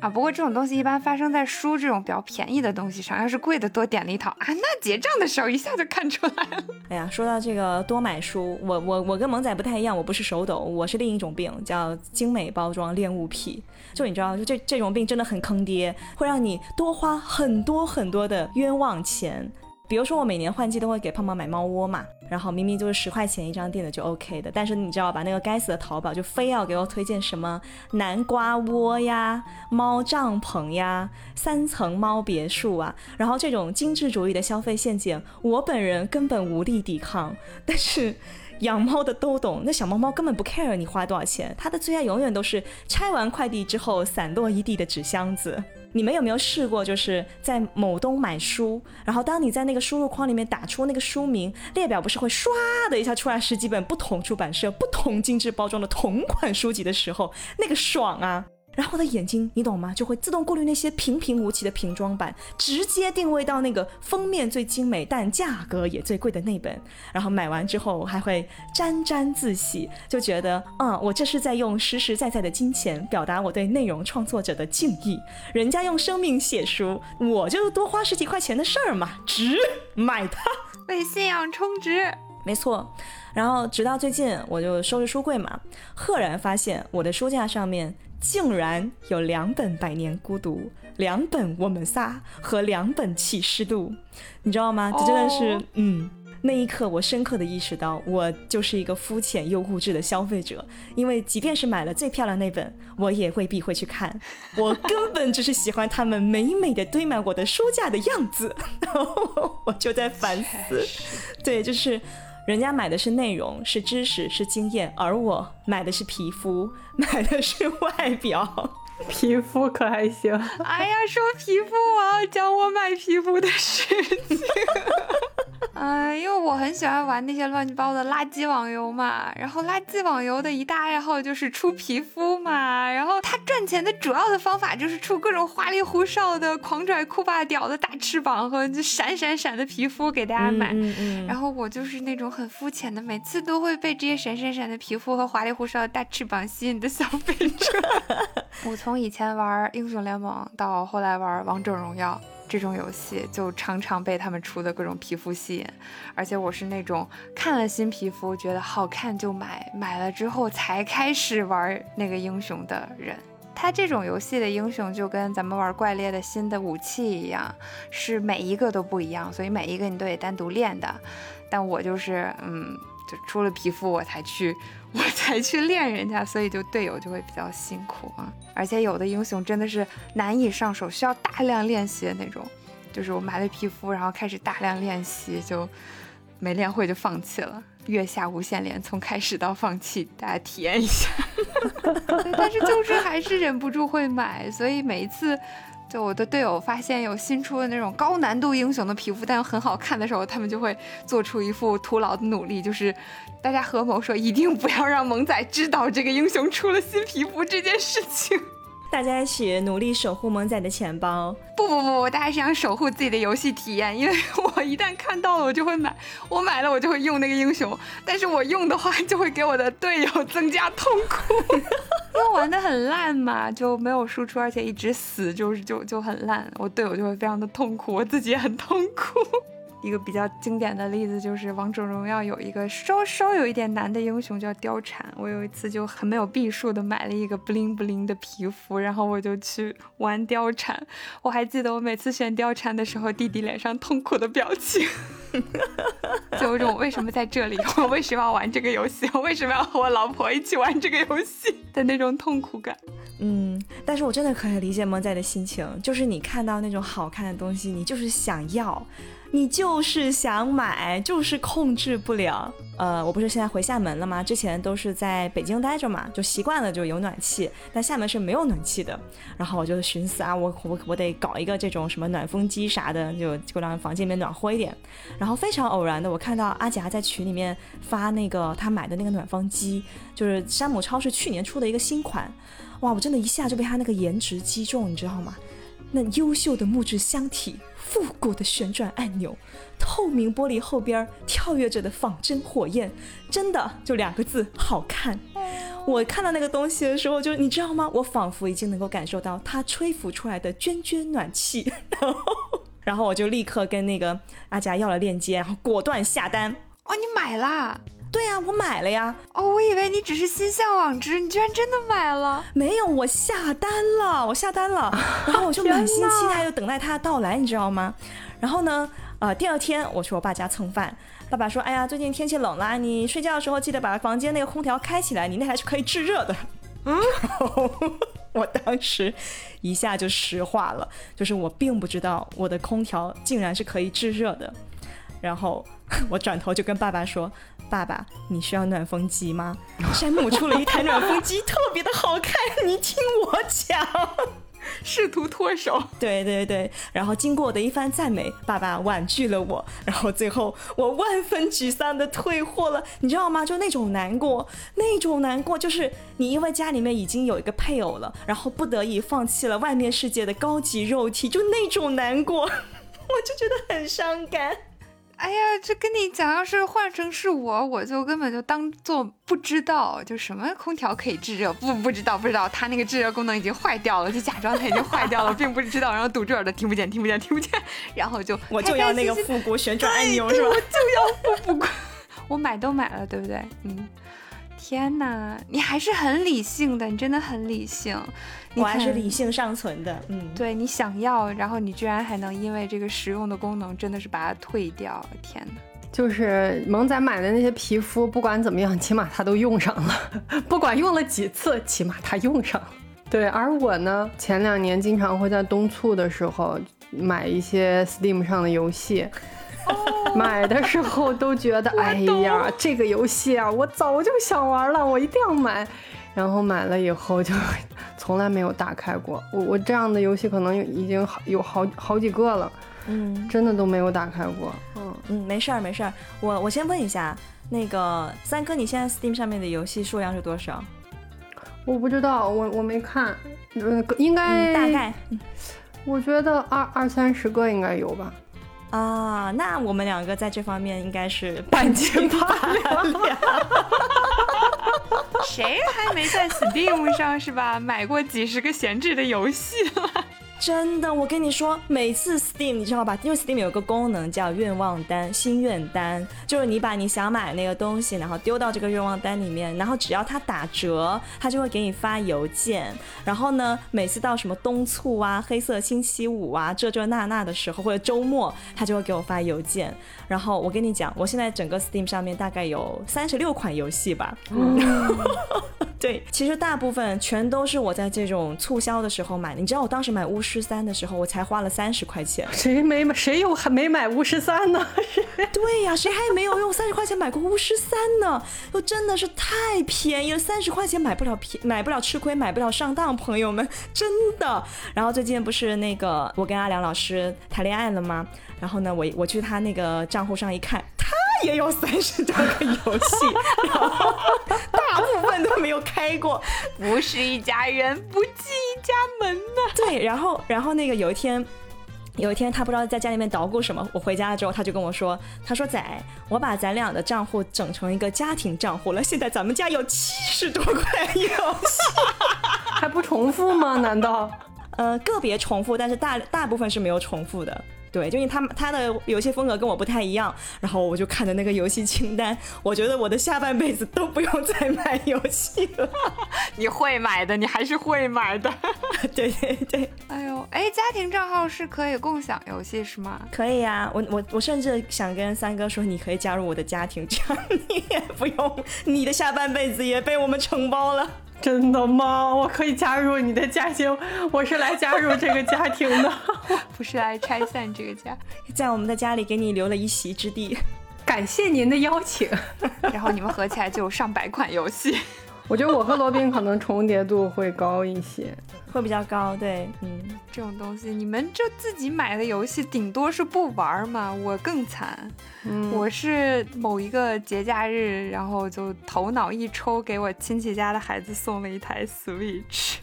啊，不过这种东西一般发生在书这种比较便宜的东西上，要是贵的多点了一套啊，那结账的时候一下就看出来了。*laughs* 哎呀，说到这个多买书，我我我跟萌仔不太一样，我不是手抖，我是另一种病，叫精美包装恋物癖。就你知道，就这这种病真的很坑爹，会让你多花很多很多的冤枉钱。比如说我每年换季都会给胖胖买猫窝嘛，然后明明就是十块钱一张订的就 OK 的，但是你知道吧，那个该死的淘宝就非要给我推荐什么南瓜窝呀、猫帐篷呀、三层猫别墅啊，然后这种精致主义的消费陷阱，我本人根本无力抵抗，但是。养猫的都懂，那小猫猫根本不 care 你花多少钱，它的最爱永远都是拆完快递之后散落一地的纸箱子。你们有没有试过，就是在某东买书，然后当你在那个输入框里面打出那个书名，列表不是会唰的一下出来十几本不同出版社、不同精致包装的同款书籍的时候，那个爽啊！然后我的眼睛，你懂吗？就会自动过滤那些平平无奇的瓶装版，直接定位到那个封面最精美但价格也最贵的那本。然后买完之后还会沾沾自喜，就觉得，嗯，我这是在用实实在在的金钱表达我对内容创作者的敬意。人家用生命写书，我就多花十几块钱的事儿嘛，值买它，为信仰充值。没错。然后直到最近，我就收拾书柜嘛，赫然发现我的书架上面。竟然有两本《百年孤独》，两本《我们仨》和两本《启示录》，你知道吗？这真的是，嗯，那一刻我深刻的意识到，我就是一个肤浅又物质的消费者。因为即便是买了最漂亮那本，我也未必会去看，*laughs* 我根本只是喜欢他们美美的堆满我的书架的样子。然后我就在反思，*laughs* 对，就是。人家买的是内容，是知识，是经验，而我买的是皮肤，*laughs* 买的是外表。皮肤可还行？哎呀，说皮肤，我要讲我买皮肤的事情。*laughs* 嗯，因为我很喜欢玩那些乱七八糟的垃圾网游嘛，然后垃圾网游的一大爱好就是出皮肤嘛，然后它赚钱的主要的方法就是出各种花里胡哨的狂拽酷霸屌的大翅膀和闪闪闪的皮肤给大家买，然后我就是那种很肤浅的，每次都会被这些闪闪闪的皮肤和花里胡哨的大翅膀吸引的消费者。*laughs* 我从以前玩英雄联盟到后来玩王者荣耀。这种游戏就常常被他们出的各种皮肤吸引，而且我是那种看了新皮肤觉得好看就买，买了之后才开始玩那个英雄的人。他这种游戏的英雄就跟咱们玩怪猎的新的武器一样，是每一个都不一样，所以每一个你都得单独练的。但我就是嗯。就出了皮肤我才去，我才去练人家，所以就队友就会比较辛苦啊。而且有的英雄真的是难以上手，需要大量练习的那种。就是我买了皮肤，然后开始大量练习，就没练会就放弃了。月下无限连，从开始到放弃，大家体验一下。*laughs* 但是就是还是忍不住会买，所以每一次。就我的队友发现有新出的那种高难度英雄的皮肤，但又很好看的时候，他们就会做出一副徒劳的努力，就是大家合谋说一定不要让萌仔知道这个英雄出了新皮肤这件事情。*laughs* 大家一起努力守护萌仔的钱包。不不不，大家是想守护自己的游戏体验，因为我一旦看到了，我就会买。我买了，我就会用那个英雄，但是我用的话，就会给我的队友增加痛苦，因 *laughs* 为玩的很烂嘛，*laughs* 就没有输出，而且一直死，就是就就很烂，我队友就会非常的痛苦，我自己也很痛苦。一个比较经典的例子就是《王者荣耀》有一个稍稍有一点难的英雄叫貂蝉，我有一次就很没有避数的买了一个不灵不灵的皮肤，然后我就去玩貂蝉。我还记得我每次选貂蝉的时候，弟弟脸上痛苦的表情，*laughs* 就有种为什么在这里，我为什么要玩这个游戏，我为什么要和我老婆一起玩这个游戏的那种痛苦感。嗯，但是我真的可以理解萌仔的心情，就是你看到那种好看的东西，你就是想要。你就是想买，就是控制不了。呃，我不是现在回厦门了吗？之前都是在北京待着嘛，就习惯了就有暖气，但厦门是没有暖气的。然后我就寻思啊，我我我得搞一个这种什么暖风机啥的，就就让房间里面暖和一点。然后非常偶然的，我看到阿夹在群里面发那个他买的那个暖风机，就是山姆超市去年出的一个新款。哇，我真的一下就被他那个颜值击中，你知道吗？那优秀的木质箱体。复古的旋转按钮，透明玻璃后边跳跃着的仿真火焰，真的就两个字，好看。我看到那个东西的时候，就你知道吗？我仿佛已经能够感受到它吹拂出来的涓涓暖气，*laughs* 然后，然后我就立刻跟那个阿佳要了链接，然后果断下单。哦，你买啦？对呀，我买了呀。哦，我以为你只是心向往之，你居然真的买了？没有，我下单了，我下单了。然后我就满心期待，又等待它的到来，你知道吗？然后呢，呃，第二天我去我爸家蹭饭，爸爸说：“哎呀，最近天气冷了，你睡觉的时候记得把房间那个空调开起来，你那还是可以制热的。”嗯，*laughs* 我当时一下就石化了，就是我并不知道我的空调竟然是可以制热的。然后我转头就跟爸爸说。爸爸，你需要暖风机吗？” *laughs* 山姆出了一台暖风机，特别的好看。你听我讲。*laughs* 试图脱手，对对对，然后经过我的一番赞美，爸爸婉拒了我，然后最后我万分沮丧的退货了，你知道吗？就那种难过，那种难过，就是你因为家里面已经有一个配偶了，然后不得已放弃了外面世界的高级肉体，就那种难过，*laughs* 我就觉得很伤感。哎呀，这跟你讲，要是换成是我，我就根本就当做不知道，就什么空调可以制热，不不知道不知道，它那个制热功能已经坏掉了，就假装它已经坏掉了，并不知道，然后堵住耳朵听不见听不见听不见，然后就我就要那个复古旋转按钮是吧？我就要复古，我买都买了，对不对？嗯。天哪，你还是很理性的，你真的很理性，我还是理性尚存的。嗯，对你想要，然后你居然还能因为这个实用的功能，真的是把它退掉。天哪，就是萌仔买的那些皮肤，不管怎么样，起码他都用上了，*laughs* 不管用了几次，起码他用上了。对，而我呢，前两年经常会在冬促的时候买一些 Steam 上的游戏。买的时候都觉得，哎呀，这个游戏啊，我早就想玩了，我一定要买。然后买了以后就 *laughs* 从来没有打开过。我我这样的游戏可能已经好有好好几个了，嗯，真的都没有打开过。嗯嗯，没事儿没事儿。我我先问一下，那个三哥，你现在 Steam 上面的游戏数量是多少？我不知道，我我没看，嗯，应该大概，我觉得二二三十个应该有吧。啊，那我们两个在这方面应该是半斤八两。谁还没在 Steam 上是吧？买过几十个闲置的游戏了？真的，我跟你说，每次 Steam 你知道吧？因为 Steam 有个功能叫愿望单、心愿单，就是你把你想买那个东西，然后丢到这个愿望单里面，然后只要它打折，它就会给你发邮件。然后呢，每次到什么冬促啊、黑色星期五啊这这那那的时候，或者周末，它就会给我发邮件。然后我跟你讲，我现在整个 Steam 上面大概有三十六款游戏吧。*laughs* 对，其实大部分全都是我在这种促销的时候买的。你知道我当时买巫师三的时候，我才花了三十块钱。谁没买？谁又还没买巫师三呢？*laughs* *laughs* 对呀，谁还没有用三十块钱买过巫师三呢？又真的是太便宜了，三十块钱买不了便，买不了吃亏，买不了上当，朋友们，真的。然后最近不是那个我跟阿良老师谈恋爱了吗？然后呢，我我去他那个账户上一看，他也有三十多个游戏，*laughs* 然后大部分都没有开过。不是一家人，不进一家门呢。对，然后然后那个有一天，有一天他不知道在家里面捣鼓什么，我回家了之后，他就跟我说，他说仔，我把咱俩的账户整成一个家庭账户了，现在咱们家有七十多块游戏，*laughs* 还不重复吗？难道？呃，个别重复，但是大大部分是没有重复的。对，就因为他他的游戏风格跟我不太一样，然后我就看着那个游戏清单，我觉得我的下半辈子都不用再买游戏了。*laughs* 你会买的，你还是会买的。*laughs* 对对对。哎呦，哎，家庭账号是可以共享游戏是吗？可以呀，我我我甚至想跟三哥说，你可以加入我的家庭，这 *laughs* 样你也不用，你的下半辈子也被我们承包了。真的吗？我可以加入你的家庭，我是来加入这个家庭的，*laughs* 不是来拆散这个家。在我们的家里给你留了一席之地，感谢您的邀请。*laughs* 然后你们合起来就有上百款游戏。我觉得我和罗宾可能重叠度会高一些。会比较高，对，嗯，这种东西你们就自己买的游戏，顶多是不玩嘛。我更惨，嗯我是某一个节假日，然后就头脑一抽，给我亲戚家的孩子送了一台 Switch，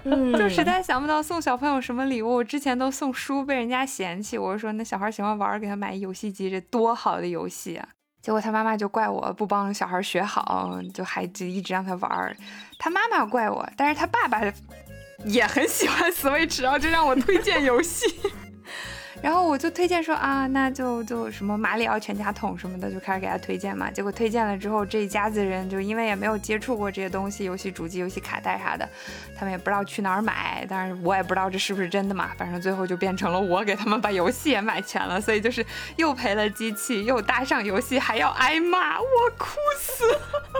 *laughs* 就实在想不到送小朋友什么礼物。之前都送书，被人家嫌弃。我说那小孩喜欢玩，给他买游戏机，这多好的游戏啊！结果他妈妈就怪我不帮小孩学好，就还就一直让他玩。他妈妈怪我，但是他爸爸。也很喜欢 *laughs* Switch，然后就让我推荐游戏，然后我就推荐说啊，那就就什么马里奥全家桶什么的，就开始给他推荐嘛。结果推荐了之后，这一家子人就因为也没有接触过这些东西，游戏主机、游戏卡带啥的，他们也不知道去哪儿买，但是我也不知道这是不是真的嘛。反正最后就变成了我给他们把游戏也买全了，所以就是又赔了机器，又搭上游戏，还要挨骂，我哭死。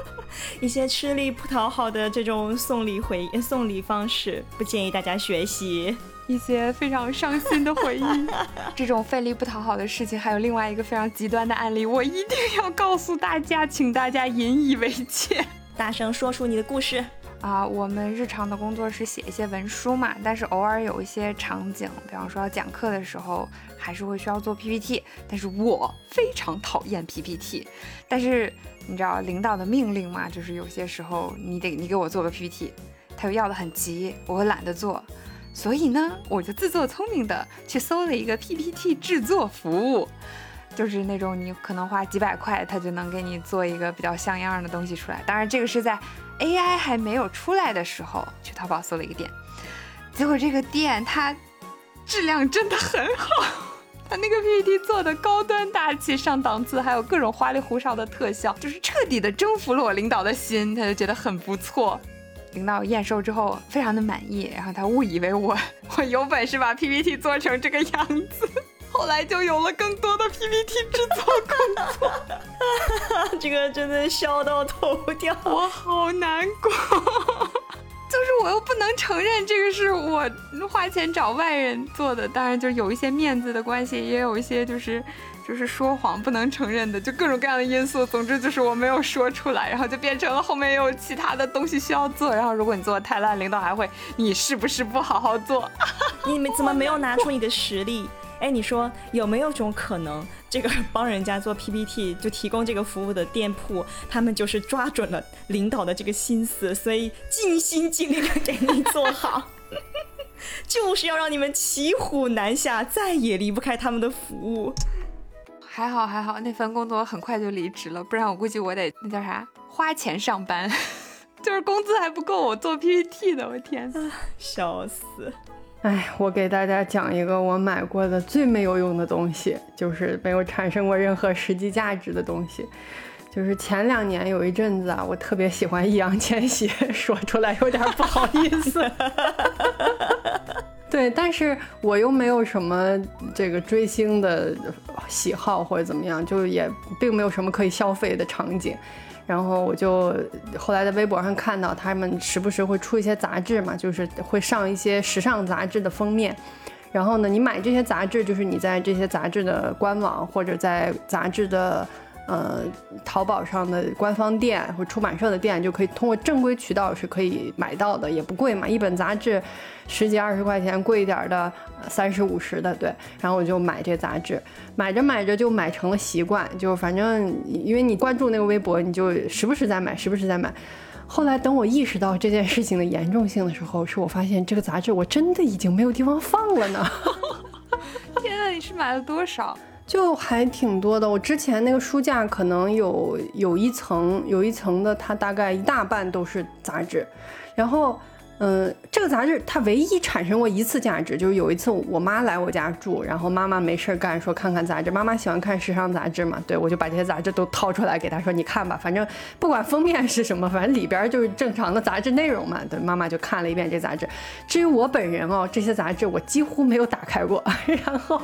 *laughs* 一些吃力不讨好的这种送礼回送礼方式，不建议大家学习。一些非常伤心的回忆。*laughs* 这种费力不讨好的事情，还有另外一个非常极端的案例，我一定要告诉大家，请大家引以为戒。*laughs* 大声说出你的故事。啊，我们日常的工作是写一些文书嘛，但是偶尔有一些场景，比方说要讲课的时候，还是会需要做 PPT。但是我非常讨厌 PPT，但是你知道领导的命令嘛，就是有些时候你得你给我做个 PPT，他又要的很急，我会懒得做，所以呢，我就自作聪明的去搜了一个 PPT 制作服务。就是那种你可能花几百块，他就能给你做一个比较像样的东西出来。当然，这个是在 AI 还没有出来的时候去淘宝搜了一个店，结果这个店它质量真的很好，它那个 PPT 做的高端大气上档次，还有各种花里胡哨的特效，就是彻底的征服了我领导的心，他就觉得很不错。领导验收之后非常的满意，然后他误以为我 *laughs* 我有本事把 PPT 做成这个样子。后来就有了更多的 PPT 制作工作，*laughs* 这个真的笑到头掉，我好难过。*laughs* 就是我又不能承认这个是我花钱找外人做的，当然就有一些面子的关系，也有一些就是就是说谎不能承认的，就各种各样的因素。总之就是我没有说出来，然后就变成了后面也有其他的东西需要做。然后如果你做的太烂，领导还会你是不是不好好做？*laughs* 你们怎么没有拿出你的实力？哎，你说有没有种可能，这个帮人家做 PPT 就提供这个服务的店铺，他们就是抓准了领导的这个心思，所以尽心尽力的给你做好，*laughs* 就是要让你们骑虎难下，再也离不开他们的服务。还好还好，那份工作很快就离职了，不然我估计我得那叫啥花钱上班，*laughs* 就是工资还不够我做 PPT 的，我天，笑死。哎，我给大家讲一个我买过的最没有用的东西，就是没有产生过任何实际价值的东西。就是前两年有一阵子啊，我特别喜欢易烊千玺，*laughs* 说出来有点不好意思。*laughs* 对，但是我又没有什么这个追星的喜好或者怎么样，就也并没有什么可以消费的场景。然后我就后来在微博上看到他们时不时会出一些杂志嘛，就是会上一些时尚杂志的封面。然后呢，你买这些杂志，就是你在这些杂志的官网或者在杂志的呃淘宝上的官方店或出版社的店，就可以通过正规渠道是可以买到的，也不贵嘛，一本杂志。十几二十块钱，贵一点的三十五十的，对。然后我就买这杂志，买着买着就买成了习惯，就反正因为你关注那个微博，你就时不时在买，时不时在买。后来等我意识到这件事情的严重性的时候，是我发现这个杂志我真的已经没有地方放了呢。*laughs* 天啊，你是买了多少？就还挺多的。我之前那个书架可能有有一层，有一层的，它大概一大半都是杂志，然后。嗯，这个杂志它唯一产生过一次价值，就是有一次我妈来我家住，然后妈妈没事儿干，说看看杂志。妈妈喜欢看时尚杂志嘛，对我就把这些杂志都掏出来给她说，你看吧，反正不管封面是什么，反正里边就是正常的杂志内容嘛。对，妈妈就看了一遍这杂志。至于我本人哦，这些杂志我几乎没有打开过，*laughs* 然后。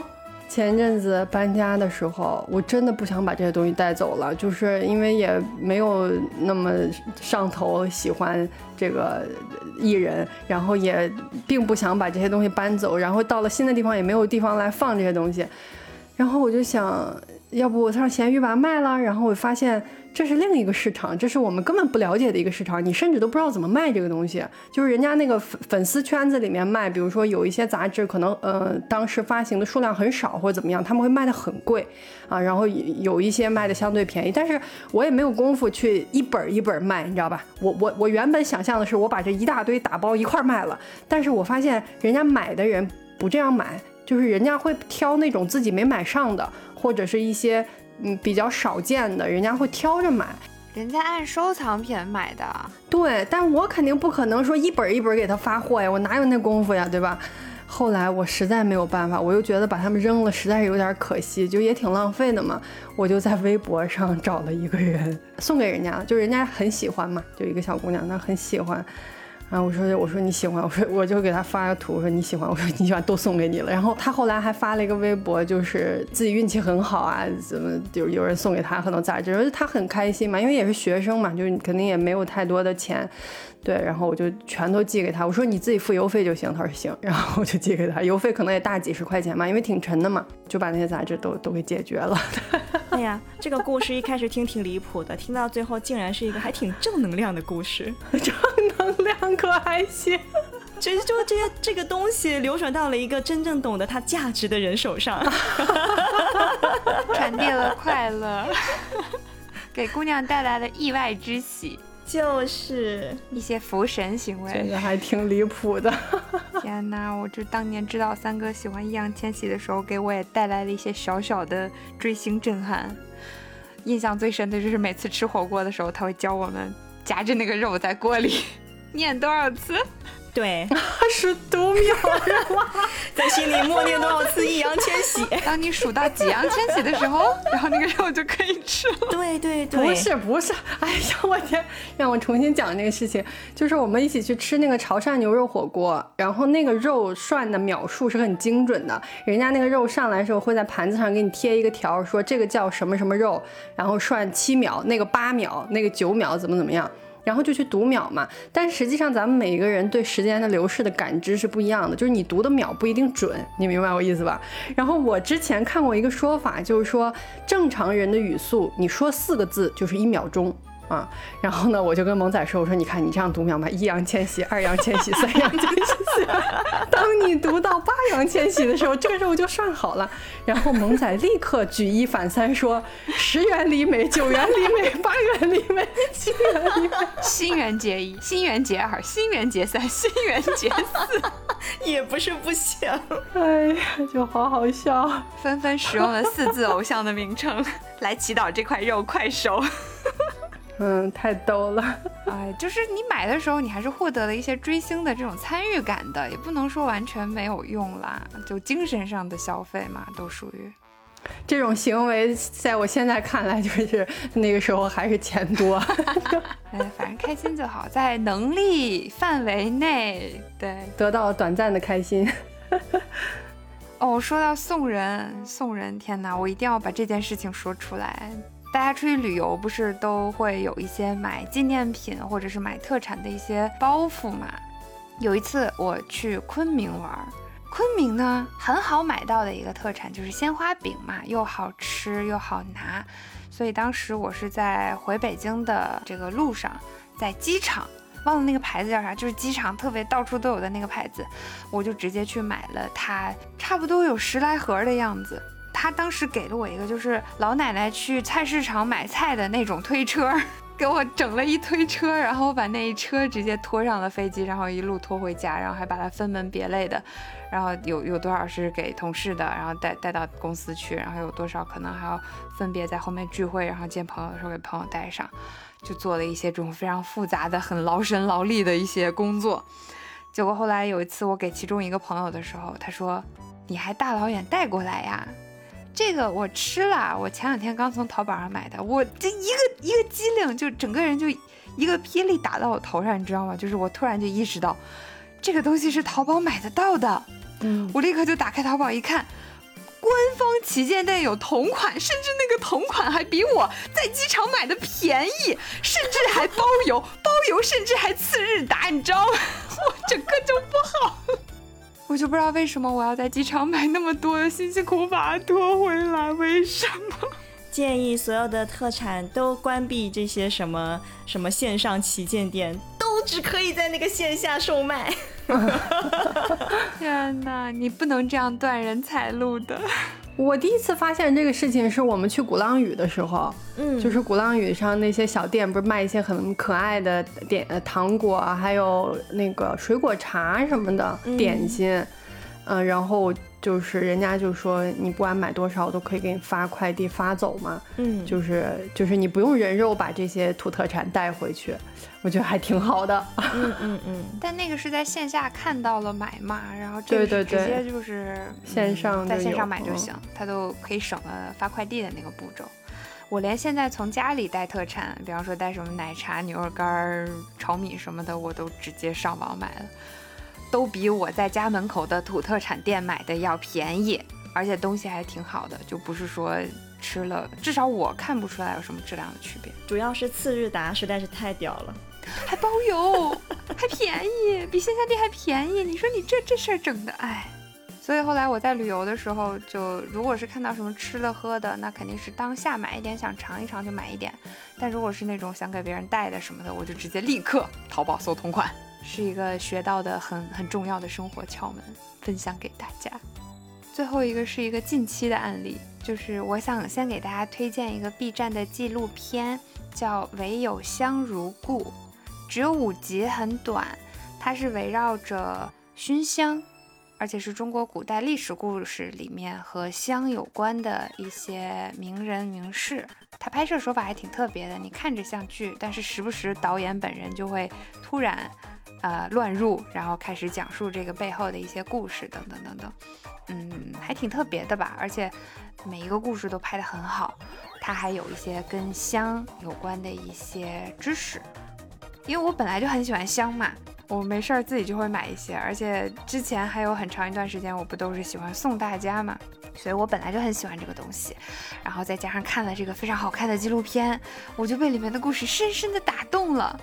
前阵子搬家的时候，我真的不想把这些东西带走了，就是因为也没有那么上头喜欢这个艺人，然后也并不想把这些东西搬走，然后到了新的地方也没有地方来放这些东西，然后我就想，要不我上闲鱼把它卖了，然后我发现。这是另一个市场，这是我们根本不了解的一个市场，你甚至都不知道怎么卖这个东西。就是人家那个粉粉丝圈子里面卖，比如说有一些杂志，可能呃当时发行的数量很少或者怎么样，他们会卖的很贵啊，然后有一些卖的相对便宜。但是我也没有功夫去一本一本卖，你知道吧？我我我原本想象的是我把这一大堆打包一块卖了，但是我发现人家买的人不这样买，就是人家会挑那种自己没买上的，或者是一些。嗯，比较少见的，人家会挑着买，人家按收藏品买的。对，但我肯定不可能说一本一本给他发货呀，我哪有那功夫呀，对吧？后来我实在没有办法，我又觉得把他们扔了实在是有点可惜，就也挺浪费的嘛。我就在微博上找了一个人送给人家了，就人家很喜欢嘛，就一个小姑娘，她很喜欢。然后我说我说你喜欢，我说我就给他发个图，我说你喜欢，我说你喜欢都送给你了。然后他后来还发了一个微博，就是自己运气很好啊，怎么就有人送给他很多杂志，而且他很开心嘛，因为也是学生嘛，就是肯定也没有太多的钱，对，然后我就全都寄给他，我说你自己付邮费就行，他说行，然后我就寄给他，邮费可能也大几十块钱嘛，因为挺沉的嘛，就把那些杂志都都给解决了。哎呀，这个故事一开始听挺离谱的，听到最后竟然是一个还挺正能量的故事，*laughs* 正能量可还行。就就这些这个东西流转到了一个真正懂得它价值的人手上，*laughs* 传递了快乐，给姑娘带来了意外之喜，就是一些福神行这为。个还挺离谱的。*laughs* *laughs* 天哪，我就当年知道三哥喜欢易烊千玺的时候，给我也带来了一些小小的追星震撼。印象最深的就是每次吃火锅的时候，他会教我们夹着那个肉在锅里 *laughs* 念多少次。对，二 *laughs* 十多秒是吗？*laughs* 在心里默念多少次易烊千玺？*laughs* 当你数到几烊千玺的时候，然后那个肉就可以吃了。对对对，不是不是，哎呀我天，让我重新讲那个事情，就是我们一起去吃那个潮汕牛肉火锅，然后那个肉涮的秒数是很精准的，人家那个肉上来的时候会在盘子上给你贴一个条，说这个叫什么什么肉，然后涮七秒，那个八秒，那个九秒怎么怎么样。然后就去读秒嘛，但实际上咱们每一个人对时间的流逝的感知是不一样的，就是你读的秒不一定准，你明白我意思吧？然后我之前看过一个说法，就是说正常人的语速，你说四个字就是一秒钟。啊，然后呢，我就跟萌仔说，我说你看你这样读秒吧，一烊千玺，二烊千玺，三烊千玺。*laughs* 当你读到八烊千玺的时候，这个肉就算好了。然后萌仔立刻举一反三说：十元里美，九元里美，八元里美，七元里美。新元节一，新元节二，新元节三，新元节四，*laughs* 也不是不行。哎呀，就好好笑。纷纷使用了四字偶像的名称来祈祷这块肉快熟。嗯，太逗了。*laughs* 哎，就是你买的时候，你还是获得了一些追星的这种参与感的，也不能说完全没有用啦。就精神上的消费嘛，都属于。这种行为，在我现在看来，就是那个时候还是钱多。*laughs* 哎，反正开心就好，在能力范围内，对，得到短暂的开心。*laughs* 哦，说到送人，送人，天哪，我一定要把这件事情说出来。大家出去旅游不是都会有一些买纪念品或者是买特产的一些包袱嘛？有一次我去昆明玩，昆明呢很好买到的一个特产就是鲜花饼嘛，又好吃又好拿，所以当时我是在回北京的这个路上，在机场忘了那个牌子叫啥，就是机场特别到处都有的那个牌子，我就直接去买了它，差不多有十来盒的样子。他当时给了我一个，就是老奶奶去菜市场买菜的那种推车，*laughs* 给我整了一推车，然后我把那一车直接拖上了飞机，然后一路拖回家，然后还把它分门别类的，然后有有多少是给同事的，然后带带到公司去，然后有多少可能还要分别在后面聚会，然后见朋友的时候给朋友带上，就做了一些这种非常复杂的、很劳神劳力的一些工作。结果后来有一次我给其中一个朋友的时候，他说：“你还大老远带过来呀？”这个我吃了，我前两天刚从淘宝上买的，我这一个一个机灵，就整个人就一个霹雳打到我头上，你知道吗？就是我突然就意识到，这个东西是淘宝买得到的，嗯，我立刻就打开淘宝一看，官方旗舰店有同款，甚至那个同款还比我在机场买的便宜，甚至还包邮，*laughs* 包邮甚至还次日达，你知道吗？*laughs* 我整个就不好了。我就不知道为什么我要在机场买那么多，辛辛苦苦把它拖回来，为什么？*laughs* 建议所有的特产都关闭这些什么什么线上旗舰店，都只可以在那个线下售卖。*laughs* 天哪，你不能这样断人财路的。我第一次发现这个事情是我们去鼓浪屿的时候，嗯，就是鼓浪屿上那些小店，不是卖一些很可爱的点呃糖果，还有那个水果茶什么的点心，嗯、然后就是人家就说你不管买多少，我都可以给你发快递发走嘛，嗯，就是就是你不用人肉把这些土特产带回去，我觉得还挺好的。嗯嗯嗯，但那个是在线下看到了买嘛，然后这个是直接就是线上在线上买就嗯行，它都可以省了发快递的那个步骤。我连现在从家里带特产，比方说带什么奶茶、牛肉干、炒米什么的，我都直接上网买了，都比我在家门口的土特产店买的要便宜，而且东西还挺好的，就不是说吃了，至少我看不出来有什么质量的区别。主要是次日达实在是太屌了，还包邮，还便宜，比线下店还便宜。你说你这这事儿整的，哎。所以后来我在旅游的时候，就如果是看到什么吃的喝的，那肯定是当下买一点，想尝一尝就买一点。但如果是那种想给别人带的什么的，我就直接立刻淘宝搜同款，是一个学到的很很重要的生活窍门，分享给大家。最后一个是一个近期的案例，就是我想先给大家推荐一个 B 站的纪录片，叫《唯有香如故》，只有五集，很短，它是围绕着熏香。而且是中国古代历史故事里面和香有关的一些名人名事，它拍摄手法还挺特别的。你看着像剧，但是时不时导演本人就会突然，呃，乱入，然后开始讲述这个背后的一些故事，等等等等。嗯，还挺特别的吧？而且每一个故事都拍得很好。它还有一些跟香有关的一些知识，因为我本来就很喜欢香嘛。我没事儿自己就会买一些，而且之前还有很长一段时间，我不都是喜欢送大家嘛，所以我本来就很喜欢这个东西，然后再加上看了这个非常好看的纪录片，我就被里面的故事深深的打动了。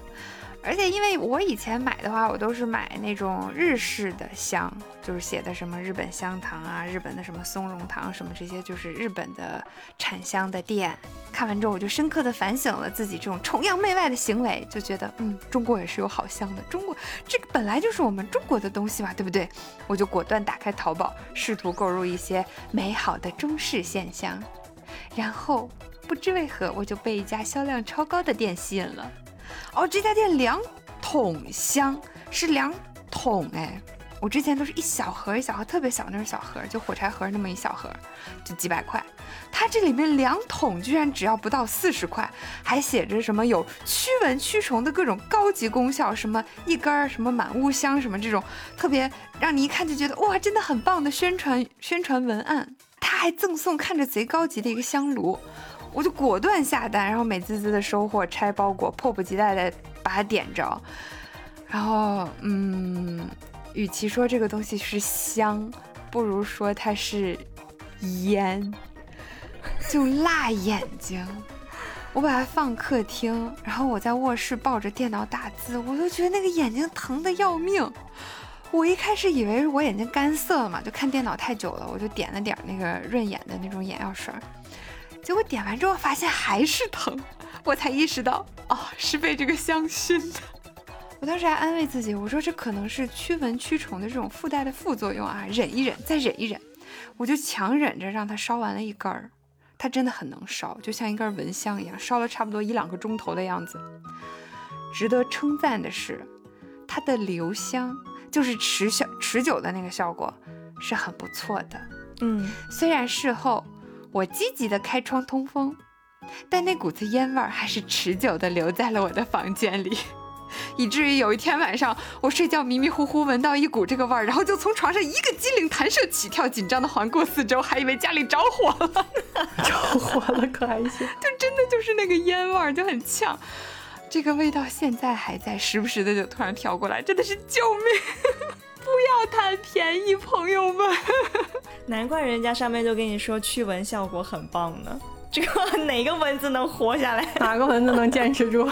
而且因为我以前买的话，我都是买那种日式的香，就是写的什么日本香糖啊、日本的什么松茸糖什么这些，就是日本的产香的店。看完之后，我就深刻的反省了自己这种崇洋媚外的行为，就觉得嗯，中国也是有好香的，中国这个本来就是我们中国的东西嘛，对不对？我就果断打开淘宝，试图购入一些美好的中式线香，然后不知为何，我就被一家销量超高的店吸引了。哦，这家店两桶香是两桶哎，我之前都是一小盒一小盒，特别小那种小盒，就火柴盒那么一小盒，就几百块。它这里面两桶居然只要不到四十块，还写着什么有驱蚊驱虫的各种高级功效，什么一根儿什么满屋香什么这种特别让你一看就觉得哇，真的很棒的宣传宣传文案。他还赠送看着贼高级的一个香炉。我就果断下单，然后美滋滋的收货、拆包裹，迫不及待的把它点着。然后，嗯，与其说这个东西是香，不如说它是烟，就辣眼睛。我把它放客厅，然后我在卧室抱着电脑打字，我都觉得那个眼睛疼的要命。我一开始以为是我眼睛干涩了嘛，就看电脑太久了，我就点了点那个润眼的那种眼药水儿。结果点完之后发现还是疼，*laughs* 我才意识到哦，是被这个香熏的。*laughs* 我当时还安慰自己，我说这可能是驱蚊驱虫的这种附带的副作用啊，忍一忍，再忍一忍。我就强忍着让它烧完了一根儿，它真的很能烧，就像一根蚊香一样，烧了差不多一两个钟头的样子。值得称赞的是，它的留香，就是持效持久的那个效果是很不错的。嗯，虽然事后。我积极的开窗通风，但那股子烟味儿还是持久的留在了我的房间里，以至于有一天晚上我睡觉迷迷糊糊闻到一股这个味儿，然后就从床上一个机灵弹射起跳，紧张的环顾四周，还以为家里着火了，着火了可还行？就真的就是那个烟味儿就很呛，这个味道现在还在，时不时的就突然飘过来，真的是救命！不要贪便宜，朋友们。*laughs* 难怪人家上面就跟你说驱蚊效果很棒呢。这个哪个蚊子能活下来？哪个蚊子能坚持住？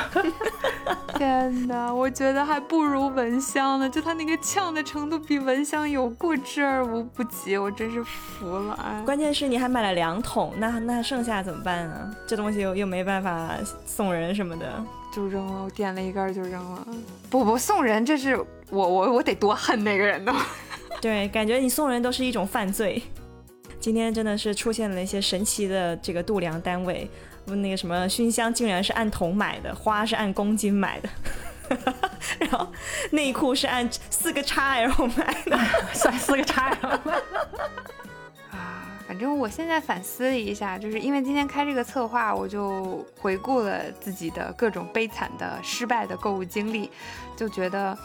*laughs* 天哪，我觉得还不如蚊香呢。就它那个呛的程度，比蚊香有过之而无不及。我真是服了。哎，关键是你还买了两桶，那那剩下怎么办啊？这东西又又没办法送人什么的。就扔了，我点了一根就扔了。不不，送人这是我我我得多恨那个人呢。对，感觉你送人都是一种犯罪。今天真的是出现了一些神奇的这个度量单位，那个什么熏香竟然是按桶买的，花是按公斤买的，*laughs* 然后内裤是按四个 XL 买的，*laughs* 算四个 XL。*laughs* 反正我现在反思了一下，就是因为今天开这个策划，我就回顾了自己的各种悲惨的失败的购物经历，就觉得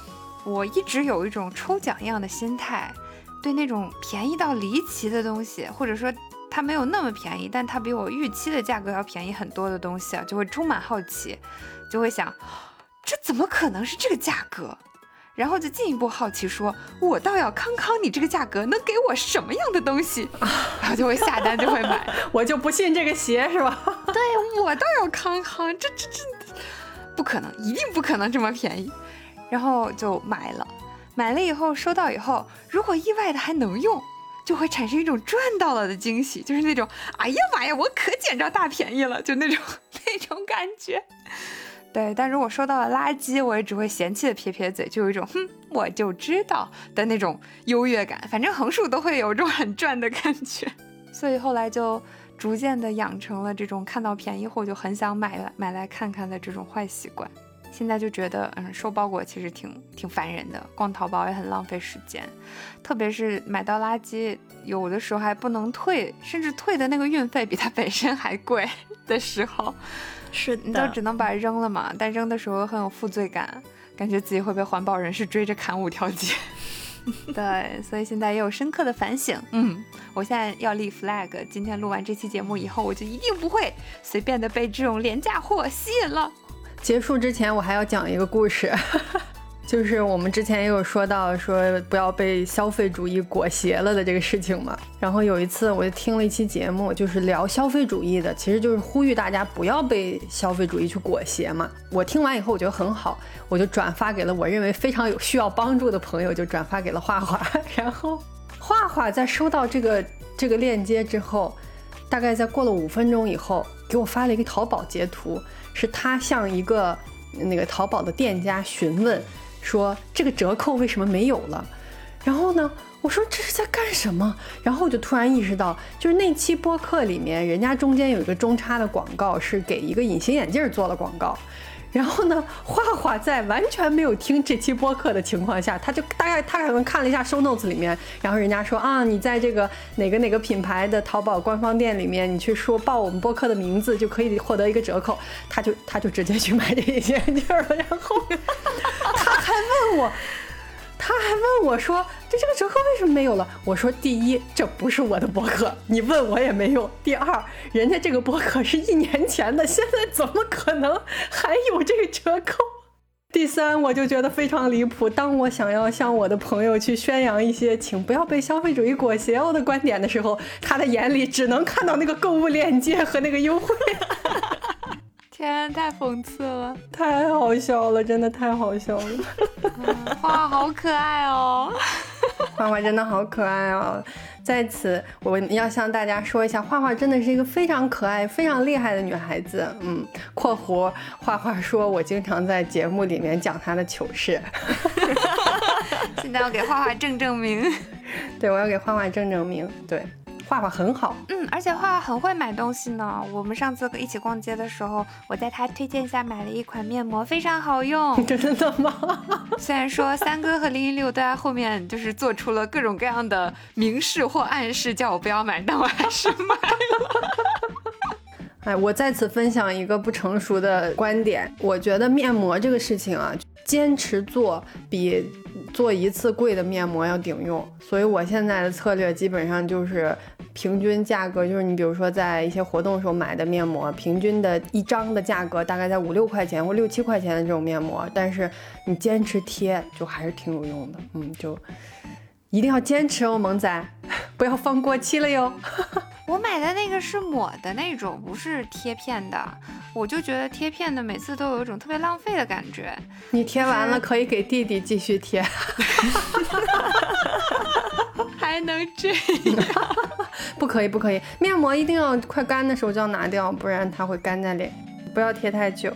我一直有一种抽奖一样的心态，对那种便宜到离奇的东西，或者说它没有那么便宜，但它比我预期的价格要便宜很多的东西啊，就会充满好奇，就会想，这怎么可能是这个价格？然后就进一步好奇，说我倒要康康，你这个价格能给我什么样的东西？*laughs* 然后就会下单，就会买。*laughs* 我就不信这个邪是吧？*laughs* 对我倒要康康，这这这不可能，一定不可能这么便宜。然后就买了，买了以后收到以后，如果意外的还能用，就会产生一种赚到了的惊喜，就是那种哎呀妈呀，我可捡着大便宜了，就那种那种感觉。对，但如果收到了垃圾，我也只会嫌弃的撇撇嘴，就有一种哼，我就知道的那种优越感。反正横竖都会有这种很赚的感觉，所以后来就逐渐的养成了这种看到便宜货就很想买买来看看的这种坏习惯。现在就觉得，嗯，收包裹其实挺挺烦人的，逛淘宝也很浪费时间，特别是买到垃圾，有的时候还不能退，甚至退的那个运费比它本身还贵的时候。是你就只能把它扔了嘛，但扔的时候很有负罪感，感觉自己会被环保人士追着砍五条街。*laughs* 对，所以现在也有深刻的反省。嗯，我现在要立 flag，今天录完这期节目以后，我就一定不会随便的被这种廉价货吸引了。结束之前，我还要讲一个故事。就是我们之前也有说到说不要被消费主义裹挟了的这个事情嘛。然后有一次我就听了一期节目，就是聊消费主义的，其实就是呼吁大家不要被消费主义去裹挟嘛。我听完以后我觉得很好，我就转发给了我认为非常有需要帮助的朋友，就转发给了画画。*laughs* 然后画画在收到这个这个链接之后，大概在过了五分钟以后，给我发了一个淘宝截图，是他向一个那个淘宝的店家询问。说这个折扣为什么没有了？然后呢，我说这是在干什么？然后我就突然意识到，就是那期播客里面，人家中间有一个中插的广告，是给一个隐形眼镜做了广告。然后呢，画画在完全没有听这期播客的情况下，他就大概他可能看了一下 show notes 里面，然后人家说啊，你在这个哪个哪个品牌的淘宝官方店里面，你去说报我们播客的名字，就可以获得一个折扣。他就他就直接去买这一件件 *laughs* 了，然后 *laughs* 他还问我。他还问我说：“这这个折扣为什么没有了？”我说：“第一，这不是我的博客，你问我也没用；第二，人家这个博客是一年前的，现在怎么可能还有这个折扣？第三，我就觉得非常离谱。当我想要向我的朋友去宣扬一些请不要被消费主义裹挟我的观点的时候，他的眼里只能看到那个购物链接和那个优惠。天，太讽刺了，太好笑了，真的太好笑了。画画好可爱哦，*laughs* 画画真的好可爱哦。在此，我要向大家说一下，画画真的是一个非常可爱、非常厉害的女孩子。嗯，括弧画画说，我经常在节目里面讲她的糗事。*laughs* 现在要给画画正正名，对我要给画画正正名，对。画画很好，嗯，而且画画很会买东西呢。我们上次一起逛街的时候，我在他推荐下买了一款面膜，非常好用。*laughs* 真的吗？*laughs* 虽然说三哥和零零六都在后面就是做出了各种各样的明示或暗示，叫我不要买，但我还是买了。哎，我再次分享一个不成熟的观点，我觉得面膜这个事情啊，坚持做比。做一次贵的面膜要顶用，所以我现在的策略基本上就是平均价格，就是你比如说在一些活动时候买的面膜，平均的一张的价格大概在五六块钱或六七块钱的这种面膜，但是你坚持贴就还是挺有用的，嗯，就一定要坚持哦，萌仔，不要放过期了哟。*laughs* 我买的那个是抹的那种，不是贴片的。我就觉得贴片的每次都有一种特别浪费的感觉。你贴完了可以给弟弟继续贴，还能这样？*laughs* 不可以，不可以，面膜一定要快干的时候就要拿掉，不然它会干在脸。不要贴太久。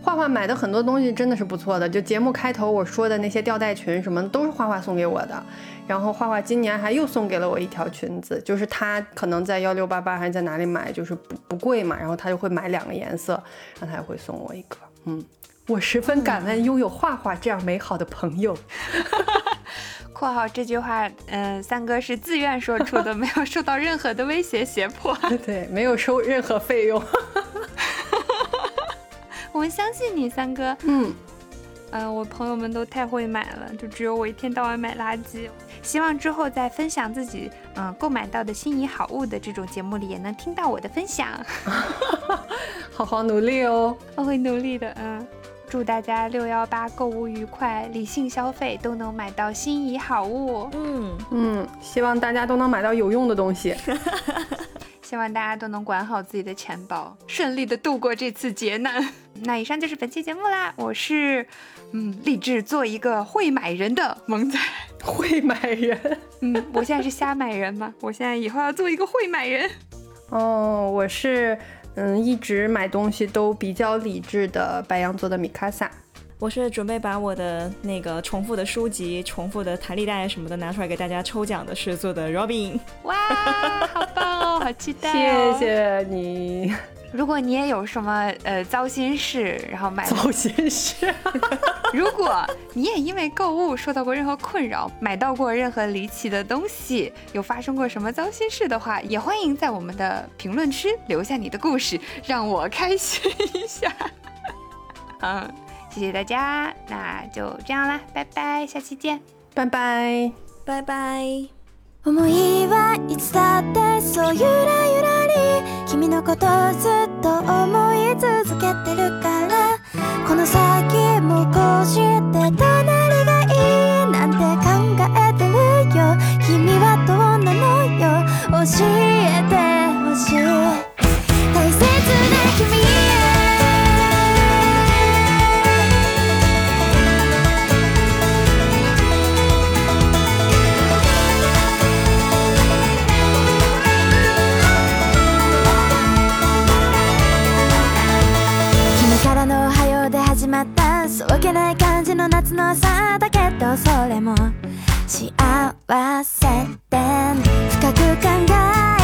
画画买的很多东西真的是不错的，就节目开头我说的那些吊带裙什么，都是画画送给我的。然后画画今年还又送给了我一条裙子，就是他可能在幺六八八还是在哪里买，就是不不贵嘛，然后他就会买两个颜色，然后他也会送我一个。嗯，我十分感恩拥有画画这样美好的朋友。括号这句话，嗯，三哥是自愿说出的，*laughs* 没有受到任何的威胁胁迫。*laughs* 对，没有收任何费用。*laughs* 我们相信你，三哥。嗯。嗯，我朋友们都太会买了，就只有我一天到晚买垃圾。希望之后在分享自己嗯购买到的心仪好物的这种节目里，也能听到我的分享。好好努力哦，我会努力的。嗯，祝大家六幺八购物愉快，理性消费，都能买到心仪好物。嗯嗯，希望大家都能买到有用的东西。*laughs* 希望大家都能管好自己的钱包，顺利的度过这次劫难。*laughs* 那以上就是本期节目啦，我是嗯立志做一个会买人的萌仔。*laughs* 会买人，嗯，我现在是瞎买人吗？我现在以后要做一个会买人。哦，我是嗯一直买东西都比较理智的白羊座的米卡萨。我是准备把我的那个重复的书籍、重复的弹力带什么的拿出来给大家抽奖的事做的 Robin。哇，好棒哦，好期待、谢哦！谢你，如果你也有什么呃糟心事，然后买糟心事。*laughs* *laughs* 如果你也因为购物受到过任何困扰，买到过任何离奇的东西，有发生过什么糟心事的话，也欢迎在我们的评论区留下你的故事，让我开心一下。*laughs* 嗯，谢谢大家，那就这样啦，拜拜，下期见。拜拜。拜拜。思いはいつだってそうゆらゆらり君のことずっと思い続けてるからこの先もこうして隣がいいなんて考えてるよ君はどうなのよ教えての夏の朝だけどそれも幸せって深く考